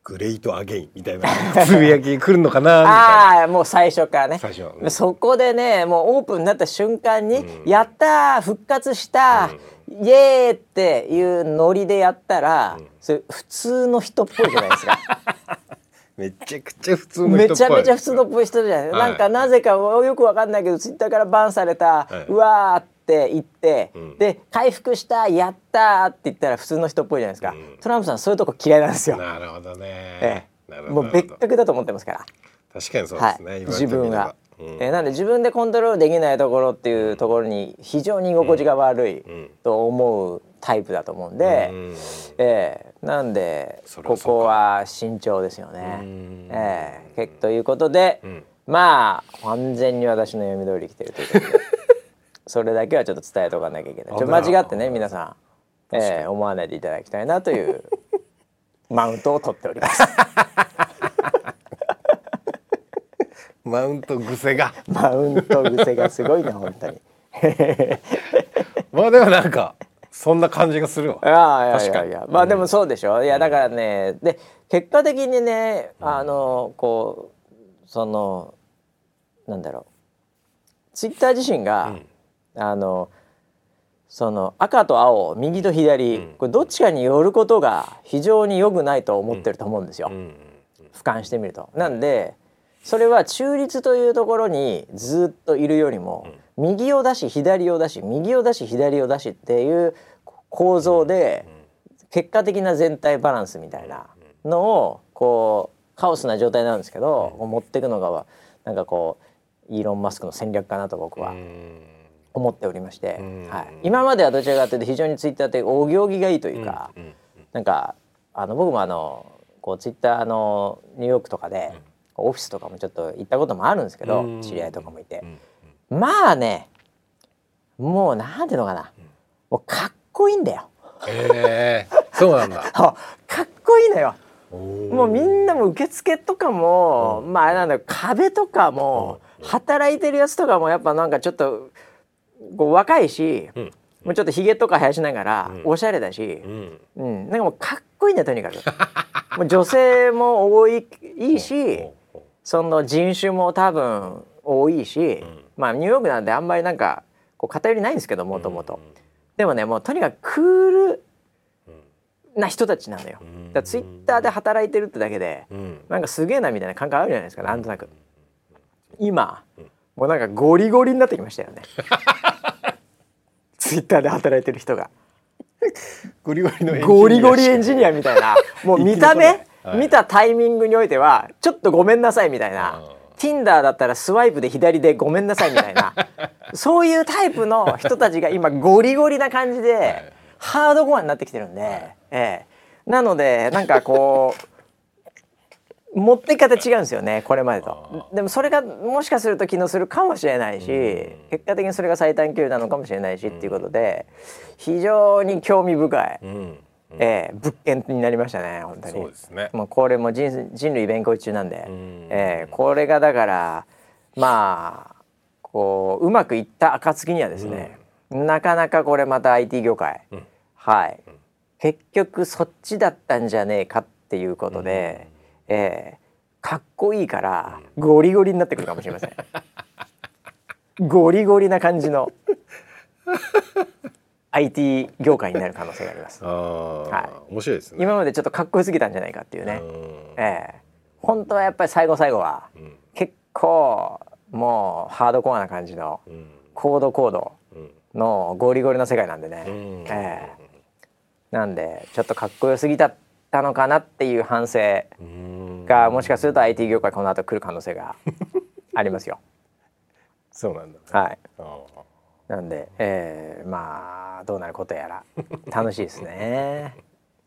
S2: グレイトアゲインみたいな。つぶやき来るのかな
S1: ああもう最初からね。最初、うん、そこでねもうオープンになった瞬間に「うん、やった復活した、うん、イエー!」っていうノリでやったら、うん、それ普通の人っぽいじゃないですか。
S2: めちゃくちゃ普通の
S1: めちゃめちゃ普通のっぽい人じゃない、はい、なんかなぜかよくわかんないけどツイッターからバンされた、はい、うわーって言って、うん、で回復したやったって言ったら普通の人っぽいじゃないですか、うん、トランプさんそういうとこ嫌いなんですよ。
S2: なるほどね、え
S1: え、もう別格だと思ってますから。
S2: 確かにそうですね、はい、
S1: 自分が、うん、えー、なんで自分でコントロールできないところっていうところに非常に居心地が悪いと思うタイプだと思うんで、うん、えー、なんでここは慎重ですよね。えー、ということで、まあ完全に私の読み通り来てるということで。それだけはちょっと伝えておかなきゃいけない。ちょ間違ってね皆さん、えー、思わないでいただきたいなという。マウントを取っております。
S2: マウント癖が。
S1: マウント癖がすごいな本当に。
S2: まあでもなんかそんな感じがするわ。
S1: あいやいやいや。まあでもそうでしょ、う。ん、いやだからねで結果的にねあのこうそのなんだろう。ツイッター自身が、うんあのその赤と青右と左、うん、これどっちかによることが非常に良くないと思ってると思うんですよ、うん、俯瞰してみると。なんでそれは中立というところにずっといるよりも、うん、右を出し左を出し右を出し左を出しっていう構造で結果的な全体バランスみたいなのをこうカオスな状態なんですけど、持っていくのがなんかこうイーロン・マスクの戦略かなと僕は思っておりまして、はい、今まではどちらかというと非常にツイッターってお行儀がいいというか、うんうん、なんかあの僕もあのこうツイッターのニューヨークとかで、うん、オフィスとかもちょっと行ったこともあるんですけど、うん、知り合いとかもいて、うん、まあねもうなんていうのかな、もうかっこいいんだよ。
S2: えー、そうなんだ。
S1: かっこいいのよ。もうみんなも受付とかも、まああれなんだ壁とかも、働いてるやつとかもやっぱなんかちょっとこう若いし、うん、もうちょっとひげとか生やしながら、おしゃれだし、うん。うん、なんかもうかっこいいんだとにかく。もう女性も多いいいしその人種も多分多いし、まあニューヨークなんであんまりなんかこう偏りないんですけどもともと。でもねもうとにかくクールな人たちなのよ。だツイッターで働いてるってだけで、うん、なんかすげえなみたいな感覚あるじゃないですかなんとなく。今、もうなんかゴリゴリになってきましたよね。ツイッターで働いてる人が。
S2: ゴリゴリの
S1: ゴリゴリエンジニアみたいな。もう見た目、はい、見たタイミングにおいてはちょっとごめんなさいみたいな。Tinder だったらスワイプで左でごめんなさいみたいな。そういうタイプの人たちが今ゴリゴリな感じで、はい、ハードコアになってきてるんで、はい、ええ、なのでなんかこう持ってい方違うんですよねこれまでと。でもそれがもしかすると機能するかもしれないし、結果的にそれが最短距離なのかもしれないしっていうことで非常に興味深い、うん、えー、物件になりましたね本当に。
S2: そうですね。
S1: もうこれも人人類勉強中なんで、うん、えー、これがだからまあこううまくいった暁にはですね、うん、なかなかこれまた IT 業界、うん、はい、結局そっちだったんじゃねえかっていうことで、うん、えー、かっこいいからゴリゴリになってくるかもしれません。ゴリゴリな感じの IT 業界になる可能性があります。
S2: はい、面白いですね。
S1: 今までちょっとかっこよすぎたんじゃないかっていうね。ええー、本当はやっぱり最後最後は、うん、結構もうハードコアな感じの、うん、コードコードのゴリゴリの世界なんでね。うん、ええー、なんでちょっとかっこよすぎたのかなっていう反省がもしかすると IT 業界この後来る可能性が ありますよ。
S2: そうなんだ、
S1: ね、はい。なんで、えー、まあどうなることやら楽しいですね。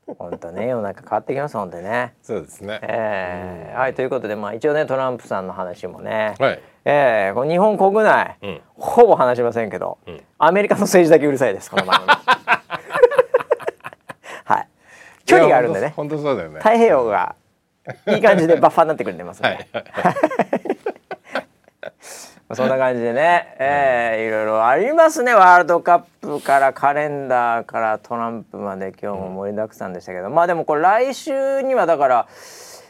S1: 本当ね世の中変わってきます本当にね。
S2: そうですね。
S1: えー、はいということでまあ一応ねトランプさんの話もね、はい、えー、日本国内、うん、ほぼ話しませんけど、うん、アメリカの政治だけうるさいですこの番組。はい。距離があるんでね。
S2: 本当そうだよね。
S1: 太平洋がいい感じでバッファーになってくれてますね、はいそんな感じでね、えー、いろいろありますね。ワールドカップからカレンダーからトランプまで。今日も盛りだくさんでしたけど、まあでもこれ来週にはだから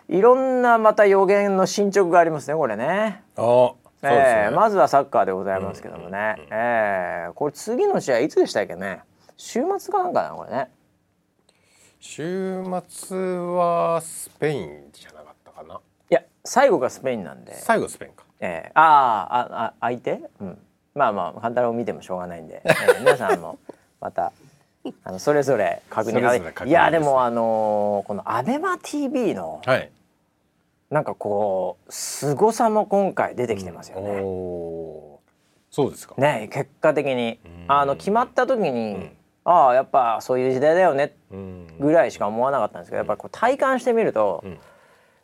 S1: いろんなまた予言の進捗がありますねこれね。
S2: あ
S1: えー、まずはサッカーでございますけどもね、うんうん、えー、これ次の試合いつでしたっけね。週末かなんかなこれね
S2: 週末はスペインじゃなかったかな。い
S1: や最後がスペインなんで。
S2: 最後スペインか。
S1: えー、あああ相手、うん、まあまあ勘太郎見てもしょうがないんで、えー、皆さんもまたあのそれぞれ確認。いやでもあのー、このアベマ t v の、はい、なんかこう凄さも今回出てきてますよね。う
S2: ん、そうですか。
S1: ね結果的に。あの決まった時に、うん、ああやっぱそういう時代だよね。ぐらいしか思わなかったんですけど、やっぱこう体感してみると、うん、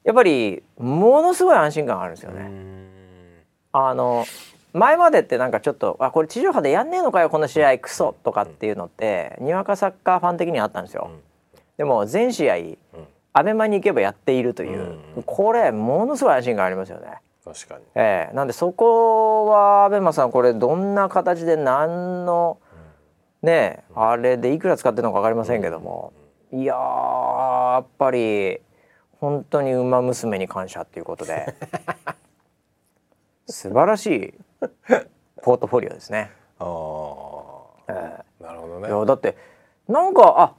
S1: やっぱりものすごい安心感があるんですよね。あの前までってなんかちょっとあこれ地上波でやんねえのかよこの試合クソとかっていうのってにわかサッカーファン的にはあったんですよ。でも全試合、アベマに行けばやっているという、これものすごい安心感ありますよね。
S2: 確かに、
S1: えー、なんでそこはアベマさんこれどんな形で何のねあれでいくら使ってるのか分かりませんけども、いややっぱり本当に「ウマ娘」に感謝っていうことで。素晴らしいポートフォリオですね。
S2: ああ、えー、なるほどね。
S1: いやだってなんかあ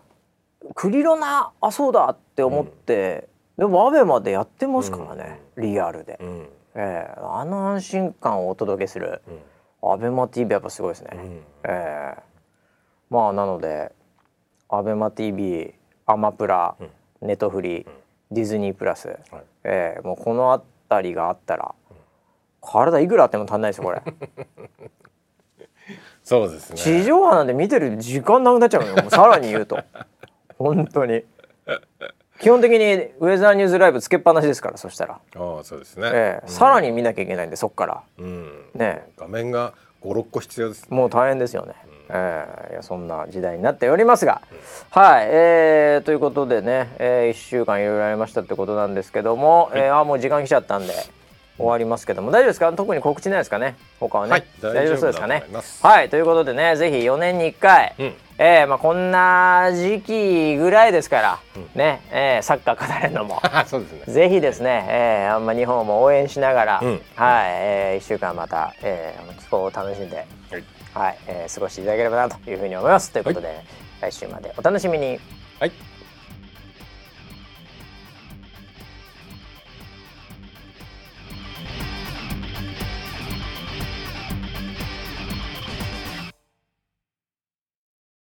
S1: クリロナあそうだって思って、うん、でもアベマでやってますからね、うん、リアルで、うん、えー、あの安心感をお届けする、うん、アベマ TV やっぱすごいですね。うん、えー、まあなのでアベマ TV アマプラ、ネトフリ、ディズニープラス、はい、えー、もうこの辺りがあったら体いくらあっても足んないですよこれ。
S2: そうですね。
S1: 地上波なんで見てる時間なくなっちゃうのよもうさらに言うと。本当に。基本的にウェザーニューズライブつけっぱなしですからそしたら。
S2: ああそうですね、
S1: ええ、うん、さらに見なきゃいけないんでそっから、
S2: うん、ね。画面が56個必要です、
S1: ね、もう大変ですよね、うん、えー、いやそんな時代になっておりますが、うん、はい、えー、ということでね、えー、1週間いろいろありましたってことなんですけども、はい、えー、あもう時間来ちゃったんで終わりますけども。大丈夫ですか？特に告知ないですかね？他はね、はい、大丈夫そうですかね？はい。ということでねぜひ4年に1回、うん、えー、まあ、こんな時期ぐらいですから、うん、ね、えー、サッカー語れるのも。
S2: そうですね。
S1: ぜひですね、えー、あんま日本も応援しながら、うん、はい、えー、1週間また、えー、気候を楽しんで、はいはいえー、過ごしていただければなというふうに思います。ということで、はい、来週までお楽しみに。
S2: はい